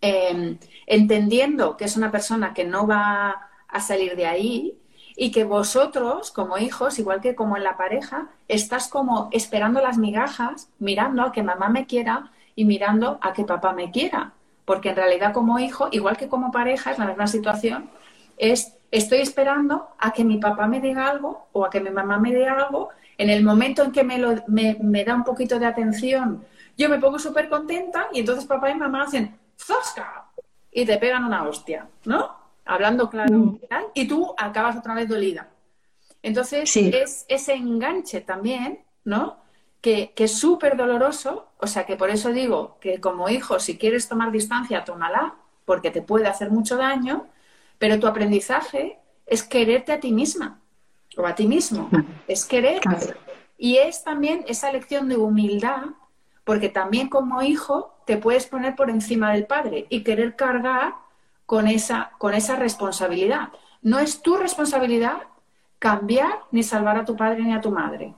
Em, entendiendo que es una persona que no va a salir de ahí y que vosotros, como hijos, igual que como en la pareja, estás como esperando las migajas, mirando a que mamá me quiera y mirando a que papá me quiera. Porque en realidad como hijo, igual que como pareja, es la misma situación, es estoy esperando a que mi papá me diga algo o a que mi mamá me diga algo. En el momento en que me, lo, me, me da un poquito de atención, yo me pongo súper contenta y entonces papá y mamá hacen, ¡zasca! Y te pegan una hostia, ¿no? Hablando claro. Mm. Y tú acabas otra vez dolida. Entonces, es ese enganche también, ¿no? Que, que es súper doloroso. O sea, que por eso digo que como hijo, si quieres tomar distancia, tómala, porque te puede hacer mucho daño. Pero tu aprendizaje es quererte a ti misma o a ti mismo. Es querer. Y es también esa lección de humildad, porque también como hijo te puedes poner por encima del padre y querer cargar con esa, con esa responsabilidad. No es tu responsabilidad cambiar ni salvar a tu padre ni a tu madre.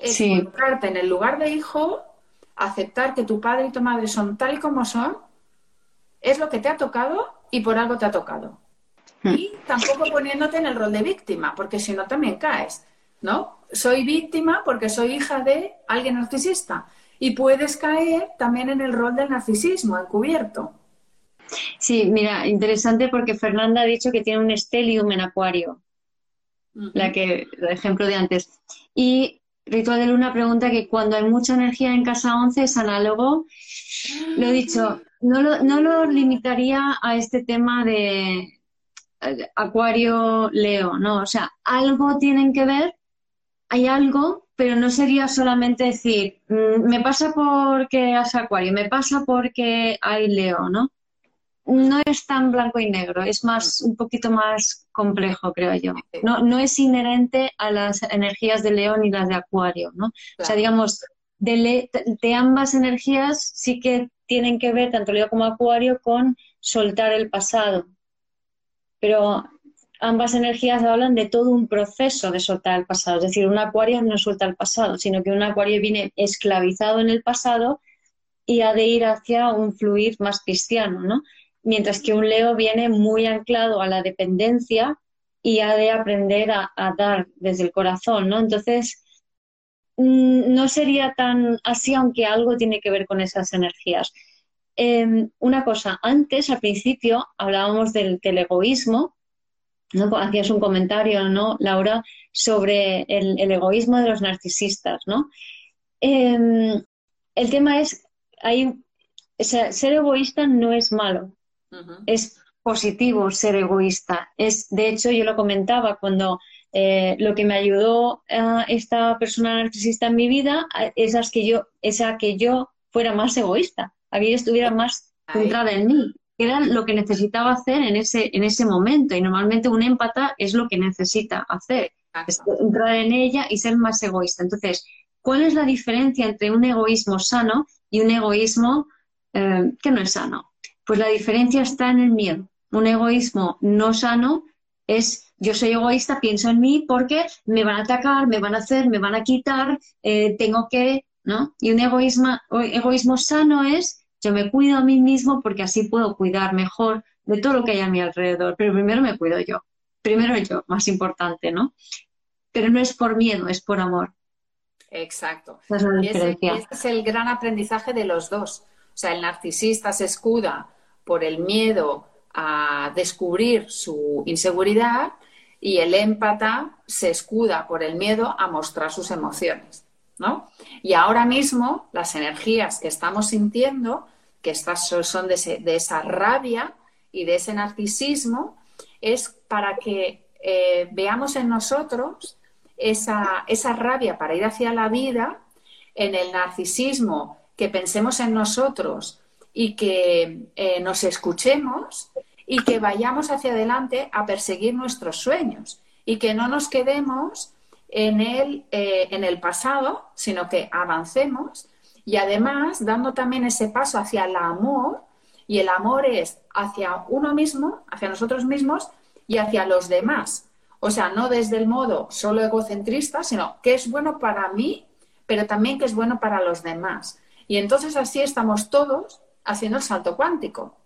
Es colocarte en el lugar de hijo, aceptar que tu padre y tu madre son tal y como son, es lo que te ha tocado y por algo te ha tocado. Hmm. Y tampoco poniéndote en el rol de víctima, porque si no también caes, ¿no? Soy víctima porque soy hija de alguien narcisista y puedes caer también en el rol del narcisismo encubierto. Sí, mira, interesante porque Fernanda ha dicho que tiene un estelium en acuario, la que, el ejemplo de antes. Y Ritual de Luna pregunta que cuando hay mucha energía en casa 11 es análogo. Lo he dicho, no lo, no lo limitaría a este tema de eh, acuario Leo, ¿no? O sea, algo tienen que ver, hay algo pero no sería solamente decir, mm, me pasa porque hace acuario, me pasa porque hay leo, ¿no? No es tan blanco y negro, es más, un poquito más complejo, creo yo. No, no es inherente a las energías de león y las de acuario, ¿no? O sea, digamos, de, de ambas energías sí que tienen que ver, tanto leo como acuario, con soltar el pasado. Pero ambas energías hablan de todo un proceso de soltar el pasado. Es decir, un acuario no suelta el pasado, sino que un acuario viene esclavizado en el pasado y ha de ir hacia un fluir más cristiano, ¿no? Mientras que un Leo viene muy anclado a la dependencia y ha de aprender a, dar desde el corazón, ¿no? Entonces, mm, no sería tan así, aunque algo tiene que ver con esas energías. Em, una cosa, antes, al principio, hablábamos del, egoísmo, ¿no? Hacías un comentario, ¿no, Laura, sobre el, egoísmo de los narcisistas, ¿no? Em, el tema es, hay, ser egoísta no es malo, es positivo ser egoísta. Es, de hecho, yo lo comentaba cuando eh, lo que me ayudó a esta persona narcisista en mi vida es a que yo, es a que yo fuera más egoísta, a que yo estuviera más centrada en mí era lo que necesitaba hacer en ese, en ese momento. Y normalmente un empata es lo que necesita hacer, entrar en ella y ser más egoísta. Entonces, ¿cuál es la diferencia entre un egoísmo sano y un egoísmo eh, que no es sano? Pues la diferencia está en el miedo. Un egoísmo no sano es yo soy egoísta, pienso en mí porque me van a atacar, me van a hacer, me van a quitar, eh, tengo que, ¿no? Y un egoísmo, egoísmo sano es yo me cuido a mí mismo porque así puedo cuidar mejor de todo lo que hay a mi alrededor. Pero primero me cuido yo. Primero yo, más importante, ¿no? Pero no es por miedo, es por amor. Exacto. y ese, es el gran aprendizaje de los dos. O sea, el narcisista se escuda por el miedo a descubrir su inseguridad y el émpata se escuda por el miedo a mostrar sus emociones. ¿no? Y ahora mismo las energías que estamos sintiendo, que estas son de, esa rabia y de ese narcisismo, es para que eh, veamos en nosotros esa, esa rabia para ir hacia la vida, en el narcisismo, que pensemos en nosotros y que eh, nos escuchemos y que vayamos hacia adelante a perseguir nuestros sueños y que no nos quedemos en el, eh, en el pasado, sino que avancemos y además dando también ese paso hacia el amor y el amor es hacia uno mismo, hacia nosotros mismos y hacia los demás. O sea, no desde el modo solo egocentrista, sino que es bueno para mí, pero también que es bueno para los demás. Y entonces así estamos todos haciendo el salto cuántico.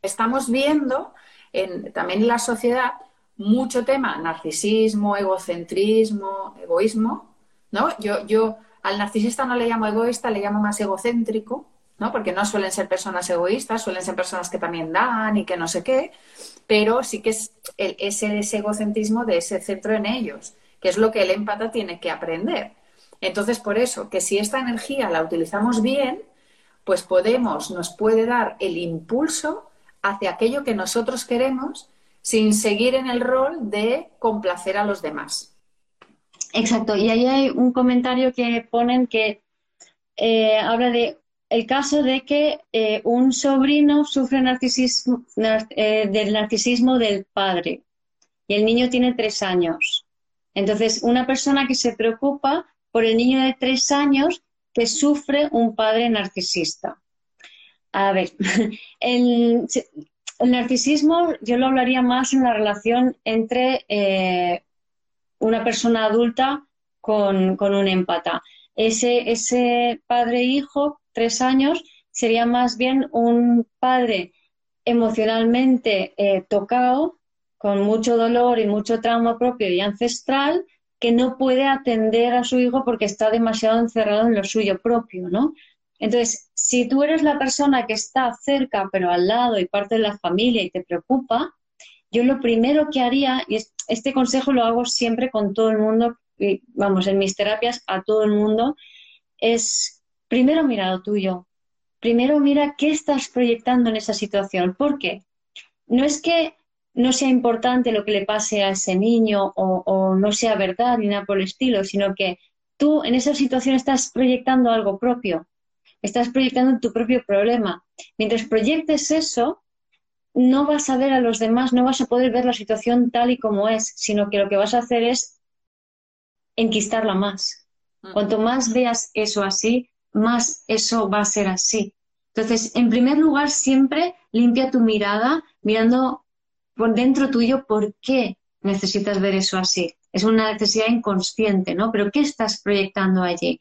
Estamos viendo en, también en la sociedad mucho tema, narcisismo, egocentrismo, egoísmo, ¿no? Yo, yo al narcisista no le llamo egoísta, le llamo más egocéntrico, ¿no? Porque no suelen ser personas egoístas, suelen ser personas que también dan y que no sé qué, pero sí que es ese, ese egocentrismo de ese centro en ellos, que es lo que el empata tiene que aprender. Entonces, por eso, que si esta energía la utilizamos bien, pues podemos, nos puede dar el impulso hacia aquello que nosotros queremos sin seguir en el rol de complacer a los demás. Exacto, y ahí hay un comentario que ponen que eh, habla de el caso de que eh, un sobrino sufre narcisismo, eh, del narcisismo del padre y el niño tiene tres años. Entonces, una persona que se preocupa por el niño de tres años que sufre un padre narcisista. A ver, <laughs> el, narcisismo yo lo hablaría más en la relación entre eh, una persona adulta con, con un empata. Ese, ese padre-hijo tres años, sería más bien un padre emocionalmente eh, tocado, con mucho dolor y mucho trauma propio y ancestral, que no puede atender a su hijo porque está demasiado encerrado en lo suyo propio, ¿no? Entonces, si tú eres la persona que está cerca, pero al lado y parte de la familia y te preocupa, yo lo primero que haría, y este consejo lo hago siempre con todo el mundo, vamos, en mis terapias a todo el mundo, es primero mira lo tuyo. Primero mira qué estás proyectando en esa situación. ¿Por qué? No es que no sea importante lo que le pase a ese niño o, no sea verdad ni nada por el estilo, sino que tú en esa situación estás proyectando algo propio, estás proyectando tu propio problema. Mientras proyectes eso, no vas a ver a los demás, no vas a poder ver la situación tal y como es, sino que lo que vas a hacer es enquistarla más. Mm. Cuanto más veas eso así, más eso va a ser así. Entonces, en primer lugar, siempre limpia tu mirada mirando por dentro tuyo por qué necesitas ver eso así. Es una necesidad inconsciente, ¿no? Pero ¿qué estás proyectando allí?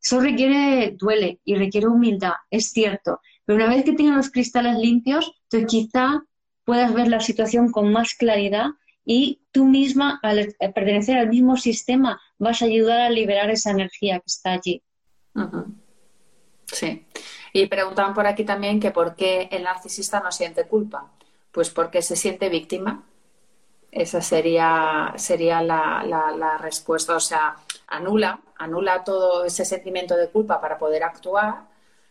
Eso requiere, duele y requiere humildad, es cierto. Pero una vez que tengas los cristales limpios, entonces quizá puedas ver la situación con más claridad y tú misma, al pertenecer al mismo sistema, vas a ayudar a liberar esa energía que está allí. Sí. Y preguntaban por aquí también que por qué el narcisista no siente culpa. Pues porque se siente víctima. Esa sería, sería la, la, respuesta. O sea, anula, anula todo ese sentimiento de culpa para poder actuar,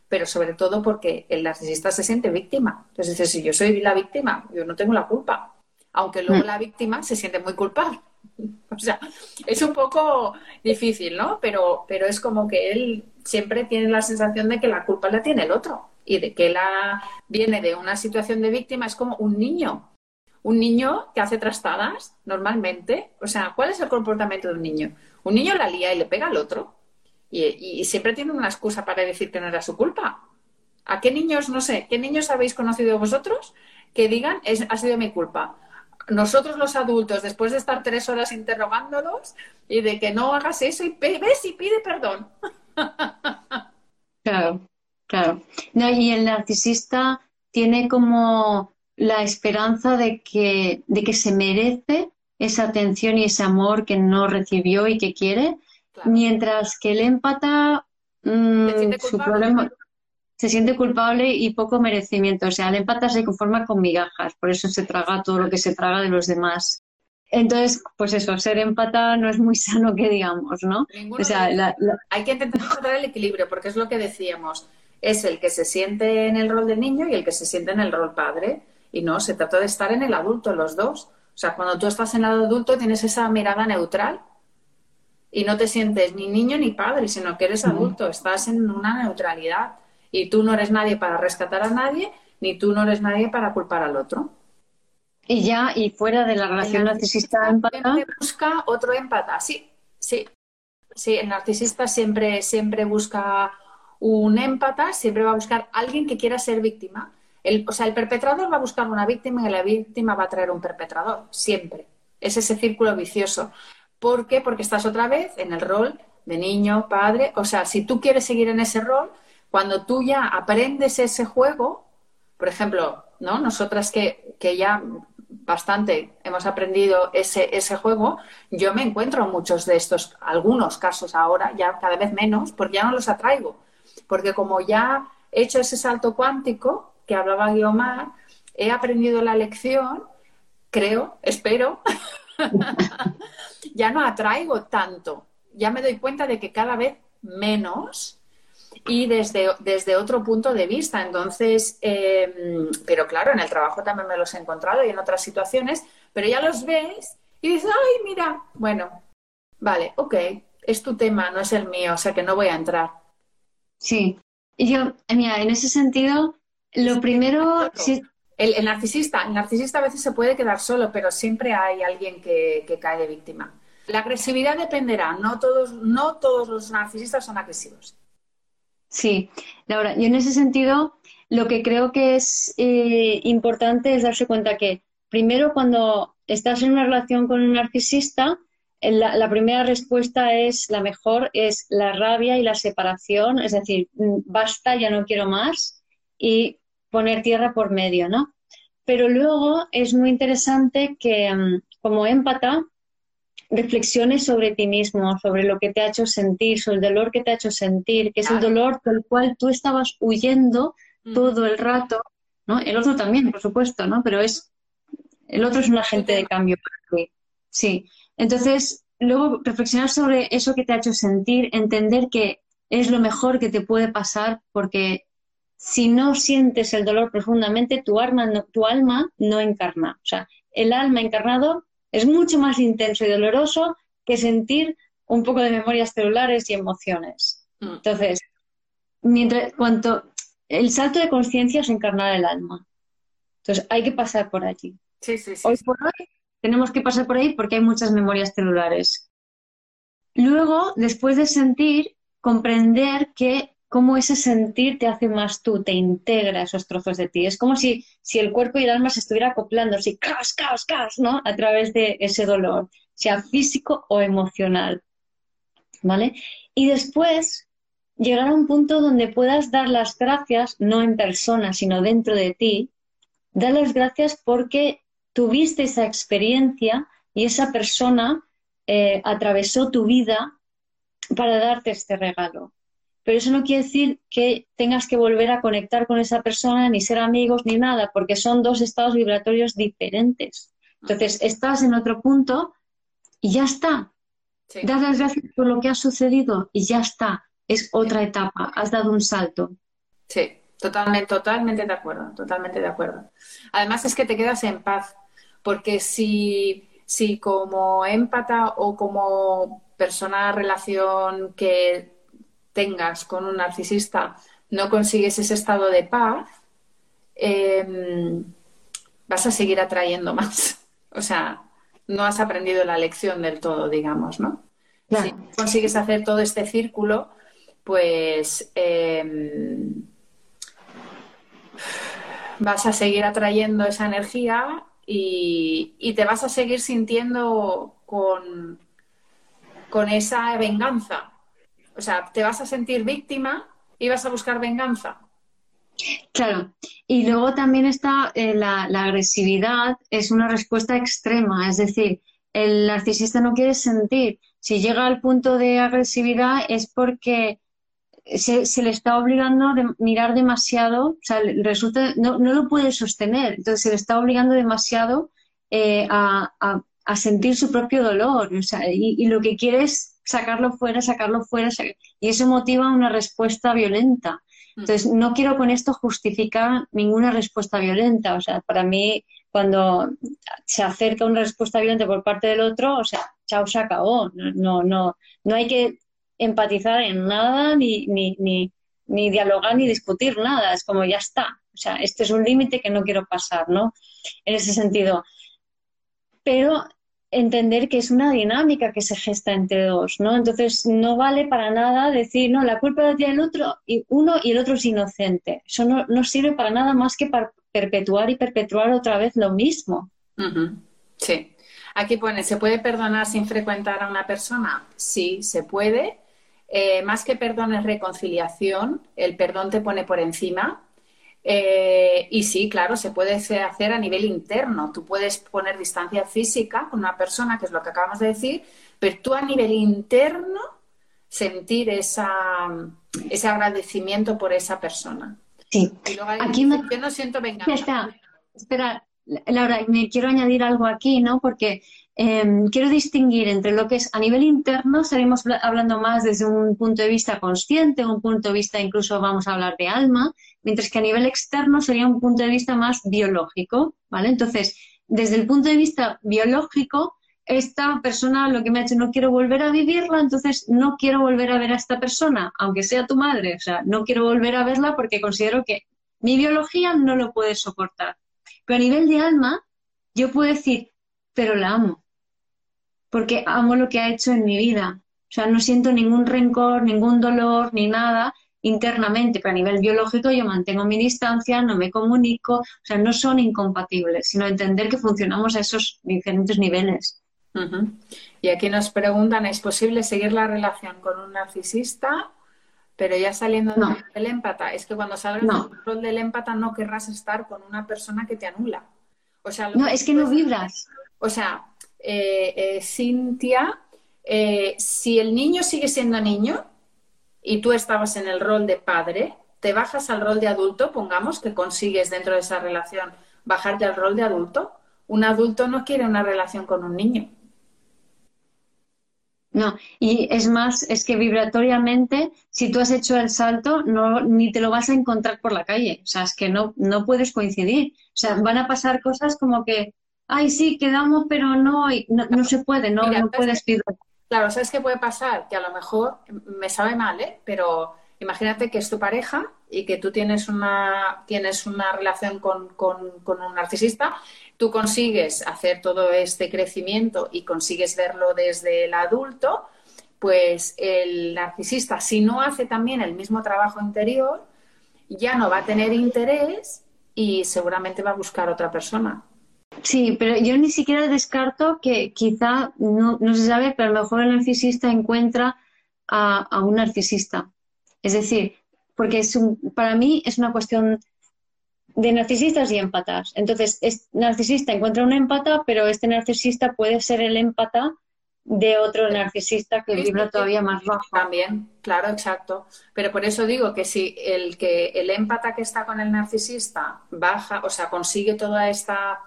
pero sobre todo porque el narcisista se siente víctima. Entonces dice, si yo soy la víctima, yo no tengo la culpa. Aunque luego mm. la víctima se siente muy culpable. <laughs> O sea, es un poco difícil, ¿no? Pero, pero es como que él siempre tiene la sensación de que la culpa la tiene el otro y de que la viene de una situación de víctima, es como un niño. Un niño que hace trastadas normalmente. O sea, ¿cuál es el comportamiento de un niño? Un niño la lía y le pega al otro. Y, siempre tiene una excusa para decir que no era su culpa. ¿A qué niños, no sé, qué niños habéis conocido vosotros que digan, es, ha sido mi culpa? nosotros los adultos, después de estar tres horas interrogándolos y de que no hagas eso y ves y pide perdón. Claro, claro. y el narcisista tiene como la esperanza de que, de que se merece esa atención y ese amor que no recibió y que quiere, mientras que el empata, mm, su problema, se siente culpable y poco merecimiento. O sea, el empata se conforma con migajas, por eso se traga todo lo que se traga de los demás. Entonces, pues eso, ser empata no es muy <laughs> sano que digamos, ¿no? o sea, Hay que intentar encontrar el equilibrio, porque es lo que decíamos, es el que se siente en el rol de niño y el que se siente en el rol padre. Y no, se trata de estar en el adulto, los dos. O sea, cuando tú estás en el adulto tienes esa mirada neutral y no te sientes ni niño ni padre, sino que eres adulto, estás en una neutralidad. Y tú no eres nadie para rescatar a nadie, ni tú no eres nadie para culpar al otro. Y ya, y fuera de la relación narcisista-empata. Busca otro empata, sí, sí. Sí, el narcisista siempre, siempre busca un empata, siempre va a buscar alguien que quiera ser víctima. El, o sea, el perpetrador va a buscar una víctima y la víctima va a traer un perpetrador, siempre. Es ese círculo vicioso. ¿Por qué? Porque estás otra vez en el rol de niño, padre. O sea, si tú quieres seguir en ese rol, cuando tú ya aprendes ese juego, por ejemplo, ¿no? Nosotras que, que ya bastante hemos aprendido ese, ese juego, yo me encuentro en muchos de estos, algunos casos ahora, ya cada vez menos, porque ya no los atraigo. Porque como ya he hecho ese salto cuántico que hablaba Guiomar, he aprendido la lección, creo, espero, <laughs> ya no atraigo tanto. Ya me doy cuenta de que cada vez menos y desde, desde otro punto de vista. Entonces, em, pero claro, en el trabajo también me los he encontrado y en otras situaciones, pero ya los ves y dices, ay, mira, bueno, vale, ok, es tu tema, no es el mío, o sea que no voy a entrar. Sí, y yo, mira, en ese sentido, lo primero... El, narcisista, el narcisista a veces se puede quedar solo, pero siempre hay alguien que, que cae de víctima. La agresividad dependerá, no todos, no todos los narcisistas son agresivos. Sí, Laura, yo en ese sentido lo que creo que es eh, importante es darse cuenta que primero cuando estás en una relación con un narcisista, la, la, primera respuesta es la mejor, es la rabia y la separación, es decir, mm, basta, ya no quiero más y poner tierra por medio, ¿no? Pero luego es muy interesante que mm, como empata reflexiones sobre ti mismo, sobre lo que te ha hecho sentir, sobre el dolor que te ha hecho sentir, que es el dolor del cual tú estabas huyendo mm. todo el rato, ¿no? El otro también, por supuesto, ¿no? Pero es el otro es un agente de cambio para ti. Sí. Entonces, luego reflexionar sobre eso que te ha hecho sentir, entender que es lo mejor que te puede pasar porque si no sientes el dolor profundamente, tu alma tu alma no encarna. O sea, el alma encarnado es mucho más intenso y doloroso que sentir un poco de memorias celulares y emociones. Mm. Entonces, mientras cuanto el salto de conciencia es encarnar el alma. Entonces, hay que pasar por allí. Sí, sí, hoy por hoy tenemos que pasar por ahí porque hay muchas memorias celulares. Luego, después de sentir, comprender que cómo ese sentir te hace más tú, te integra esos trozos de ti. Es como si, si el cuerpo y el alma se estuvieran acoplando, así, caos, caos, caos, ¿no? A través de ese dolor, sea físico o emocional. ¿Vale? Y después llegar a un punto donde puedas dar las gracias, no en persona, sino dentro de ti, dar las gracias porque tuviste esa experiencia y esa persona eh, atravesó tu vida para darte este regalo pero eso no quiere decir que tengas que volver a conectar con esa persona, ni ser amigos, ni nada, porque son dos estados vibratorios diferentes. Entonces, estás en otro punto y ya está. Sí. las gracias por lo que ha sucedido y ya está. Es otra etapa, has dado un salto. Sí, totalmente, totalmente de acuerdo, totalmente de acuerdo. Además es que te quedas en paz, porque si, si como empata o como persona relación que tengas con un narcisista no consigues ese estado de paz, em, vas a seguir atrayendo más. <laughs> O sea, no has aprendido la lección del todo, digamos, ¿no? Si consigues hacer todo este círculo, pues em, vas a seguir atrayendo esa energía y, te vas a seguir sintiendo con, con esa venganza. O sea, te vas a sentir víctima y vas a buscar venganza. Claro, y luego también está eh, la, agresividad, es una respuesta extrema, es decir, el narcisista no quiere sentir. Si llega al punto de agresividad es porque se, le está obligando a mirar demasiado, o sea, resulta, no, no, lo puede sostener, entonces se le está obligando demasiado eh, a, sentir su propio dolor, o sea, y, lo que quiere es sacarlo fuera, sacarlo fuera, y eso motiva una respuesta violenta. Entonces, no quiero con esto justificar ninguna respuesta violenta, o sea, para mí cuando se acerca una respuesta violenta por parte del otro, o sea, chao, se acabó. No, no, no hay que empatizar en nada, ni, ni, ni, ni dialogar, ni discutir nada. Es como ya está. O sea, este es un límite que no quiero pasar, ¿no? En ese sentido. Pero entender que es una dinámica que se gesta entre dos, ¿no? Entonces no vale para nada decir, no, la culpa la tiene el otro y uno y el otro es inocente. Eso no, no sirve para nada más que para perpetuar y perpetuar otra vez lo mismo. Sí. Aquí pone, ¿se puede perdonar sin frecuentar a una persona? Sí, se puede. Eh, más que perdón es reconciliación. El perdón te pone por encima. Eh, y sí, claro, se puede hacer a nivel interno. Tú puedes poner distancia física con una persona, que es lo que acabamos de decir, pero tú a nivel interno sentir esa, ese agradecimiento por esa persona. Sí. aquí me... yo no siento venganza. Espera, espera, Laura, me quiero añadir algo aquí, ¿no? Porque em, quiero distinguir entre lo que es a nivel interno, estaremos hablando más desde un punto de vista consciente, un punto de vista incluso vamos a hablar de alma, mientras que a nivel externo sería un punto de vista más biológico, ¿vale? Entonces, desde el punto de vista biológico, esta persona lo que me ha hecho no quiero volver a vivirla, entonces no quiero volver a ver a esta persona, aunque sea tu madre, o sea, no quiero volver a verla porque considero que mi biología no lo puede soportar. Pero a nivel de alma, yo puedo decir, pero la amo, porque amo lo que ha hecho en mi vida. O sea, no siento ningún rencor, ningún dolor, ni nada internamente, pero a nivel biológico yo mantengo mi distancia, no me comunico, o sea, no son incompatibles, sino entender que funcionamos a esos diferentes niveles. Y aquí nos preguntan, ¿es posible seguir la relación con un narcisista? Pero ya saliendo del empata, es que cuando salgas del rol del empata no querrás estar con una persona que te anula. O sea, no, es que no vibras. O sea, eh, eh, Cintia, eh, si el niño sigue siendo niño y tú estabas en el rol de padre, te bajas al rol de adulto, pongamos que consigues dentro de esa relación bajarte al rol de adulto. Un adulto no quiere una relación con un niño. No, y es más, es que vibratoriamente, si tú has hecho el salto, no, ni te lo vas a encontrar por la calle. O sea, es que no, no puedes coincidir. O sea, van a pasar cosas como que, ay, sí, quedamos, pero no, no, no se puede, no, no puedes pedir. Claro, ¿sabes qué puede pasar? Que a lo mejor me sabe mal, ¿eh? Pero imagínate que es tu pareja y que tú tienes una, tienes una relación con, con, con un narcisista tú consigues hacer todo este crecimiento y consigues verlo desde el adulto, pues el narcisista, si no hace también el mismo trabajo interior, ya no va a tener interés y seguramente va a buscar otra persona. Sí, pero yo ni siquiera descarto que quizá, no, se sabe, pero a lo mejor el narcisista encuentra a, un narcisista. Es decir, porque es para mí es una cuestión de narcisistas y empatas. Entonces, es narcisista encuentra un empata, pero este narcisista puede ser el empata de otro narcisista que vibra todavía más bajo. También, claro, exacto. Pero por eso digo que si el que el empata que está con el narcisista baja, o sea, consigue toda esta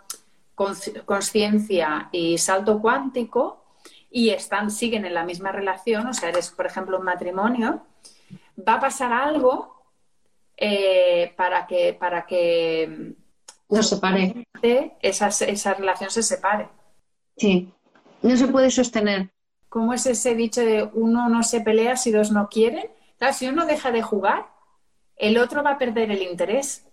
conciencia y salto cuántico y están siguen en la misma relación, o sea, eres por ejemplo un matrimonio, va a pasar algo eh, para que, para que no separe. Esa, esa relación se separe. Sí, no se puede sostener. ¿Cómo es ese dicho de uno no se pelea si dos no quieren? Claro, si uno deja de jugar, el otro va a perder el interés.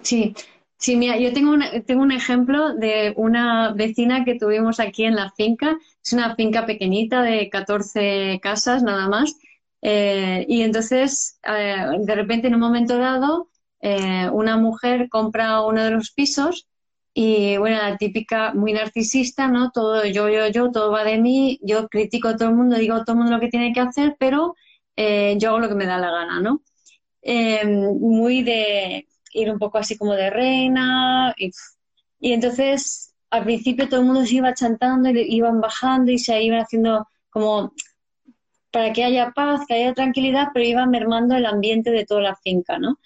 Sí, sí, mira, yo tengo, tengo un ejemplo de una vecina que tuvimos aquí en la finca. Es una finca pequeñita de 14 casas nada más. Eh, y entonces, eh, de repente, en un momento dado, eh, una mujer compra uno de los pisos Y bueno, la típica, muy narcisista, ¿no? Todo yo, yo, yo, todo va de mí, yo critico a todo el mundo, digo a todo el mundo lo que tiene que hacer, pero eh, yo hago lo que me da la gana, ¿no? Muy de ir un poco así como de reina. Y, y, entonces, al principio todo el mundo se iba chantando y iban bajando y se iban haciendo como para que haya paz, que haya tranquilidad, pero iba mermando el ambiente de toda la finca, ¿no?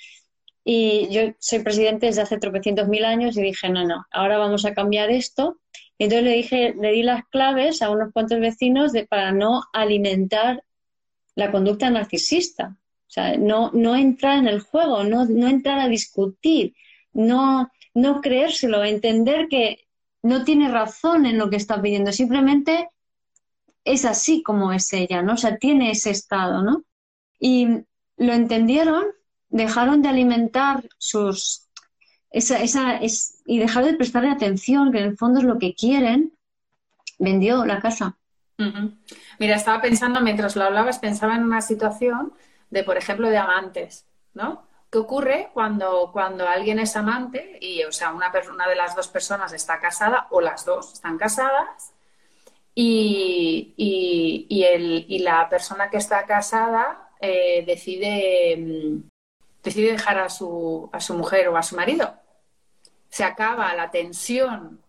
Y yo soy presidente desde hace tropecientos mil años y dije, no, no, ahora vamos a cambiar esto. Y entonces le dije, le di las claves a unos cuantos vecinos de, para no alimentar la conducta narcisista. O sea, no, no entrar en el juego, no, no entrar a discutir, no, no creérselo, entender que no tiene razón en lo que está pidiendo, simplemente es así como es ella, ¿no? O sea, tiene ese estado, ¿no? Y lo entendieron, dejaron de alimentar sus... Esa, esa, es, y dejaron de prestarle atención, que en el fondo es lo que quieren, vendió la casa. Mira, estaba pensando, mientras lo hablabas, pensaba en una situación de, por ejemplo, de amantes, ¿no? ¿Qué ocurre cuando, cuando alguien es amante y, o sea, una, de las dos personas está casada o las dos están casadas y, el, y la persona que está casada eh, decide, mm, decide dejar a su, a su mujer o a su marido. Se acaba la tensión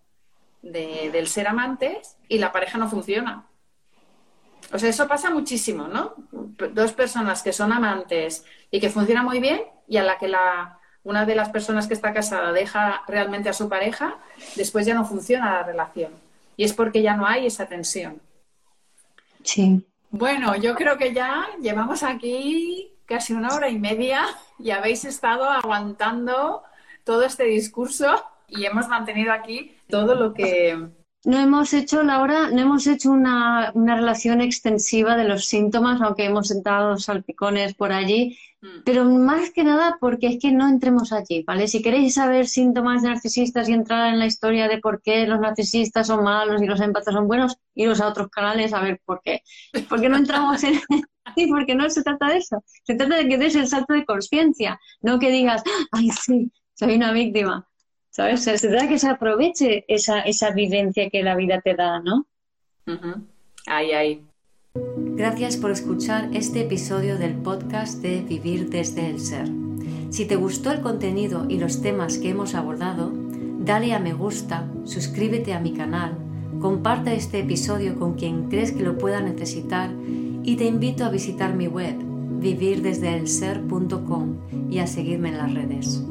del ser amantes y la pareja no funciona. O sea, eso pasa muchísimo, ¿no? Dos personas que son amantes y que funcionan muy bien y a la que la, una de las personas que está casada deja realmente a su pareja, después ya no funciona la relación. Y es porque ya no hay esa tensión. Sí. Bueno, yo creo que ya llevamos aquí casi una hora y media y habéis estado aguantando todo este discurso y hemos mantenido aquí todo lo que... No hemos hecho, Laura, no hemos hecho una, una relación extensiva de los síntomas, aunque hemos sentado salpicones por allí, Mm. Pero más que nada porque es que no entremos allí, ¿vale? Si queréis saber síntomas narcisistas y entrar en la historia de por qué los narcisistas son malos y los empatas son buenos, iros a otros canales a ver por qué. Porque no entramos en... <laughs> sí, porque no se trata de eso. Se trata de que des el salto de conciencia, no que digas, ay, sí, soy una víctima. ¿Sabes? Se trata que se aproveche esa, esa vivencia que la vida te da, ¿no? Ay, ay. Gracias por escuchar este episodio del podcast de Vivir desde el Ser. Si te gustó el contenido y los temas que hemos abordado, dale a me gusta, suscríbete a mi canal, comparte este episodio con quien crees que lo pueda necesitar y te invito a visitar mi web vivirdesdeelser.com y a seguirme en las redes.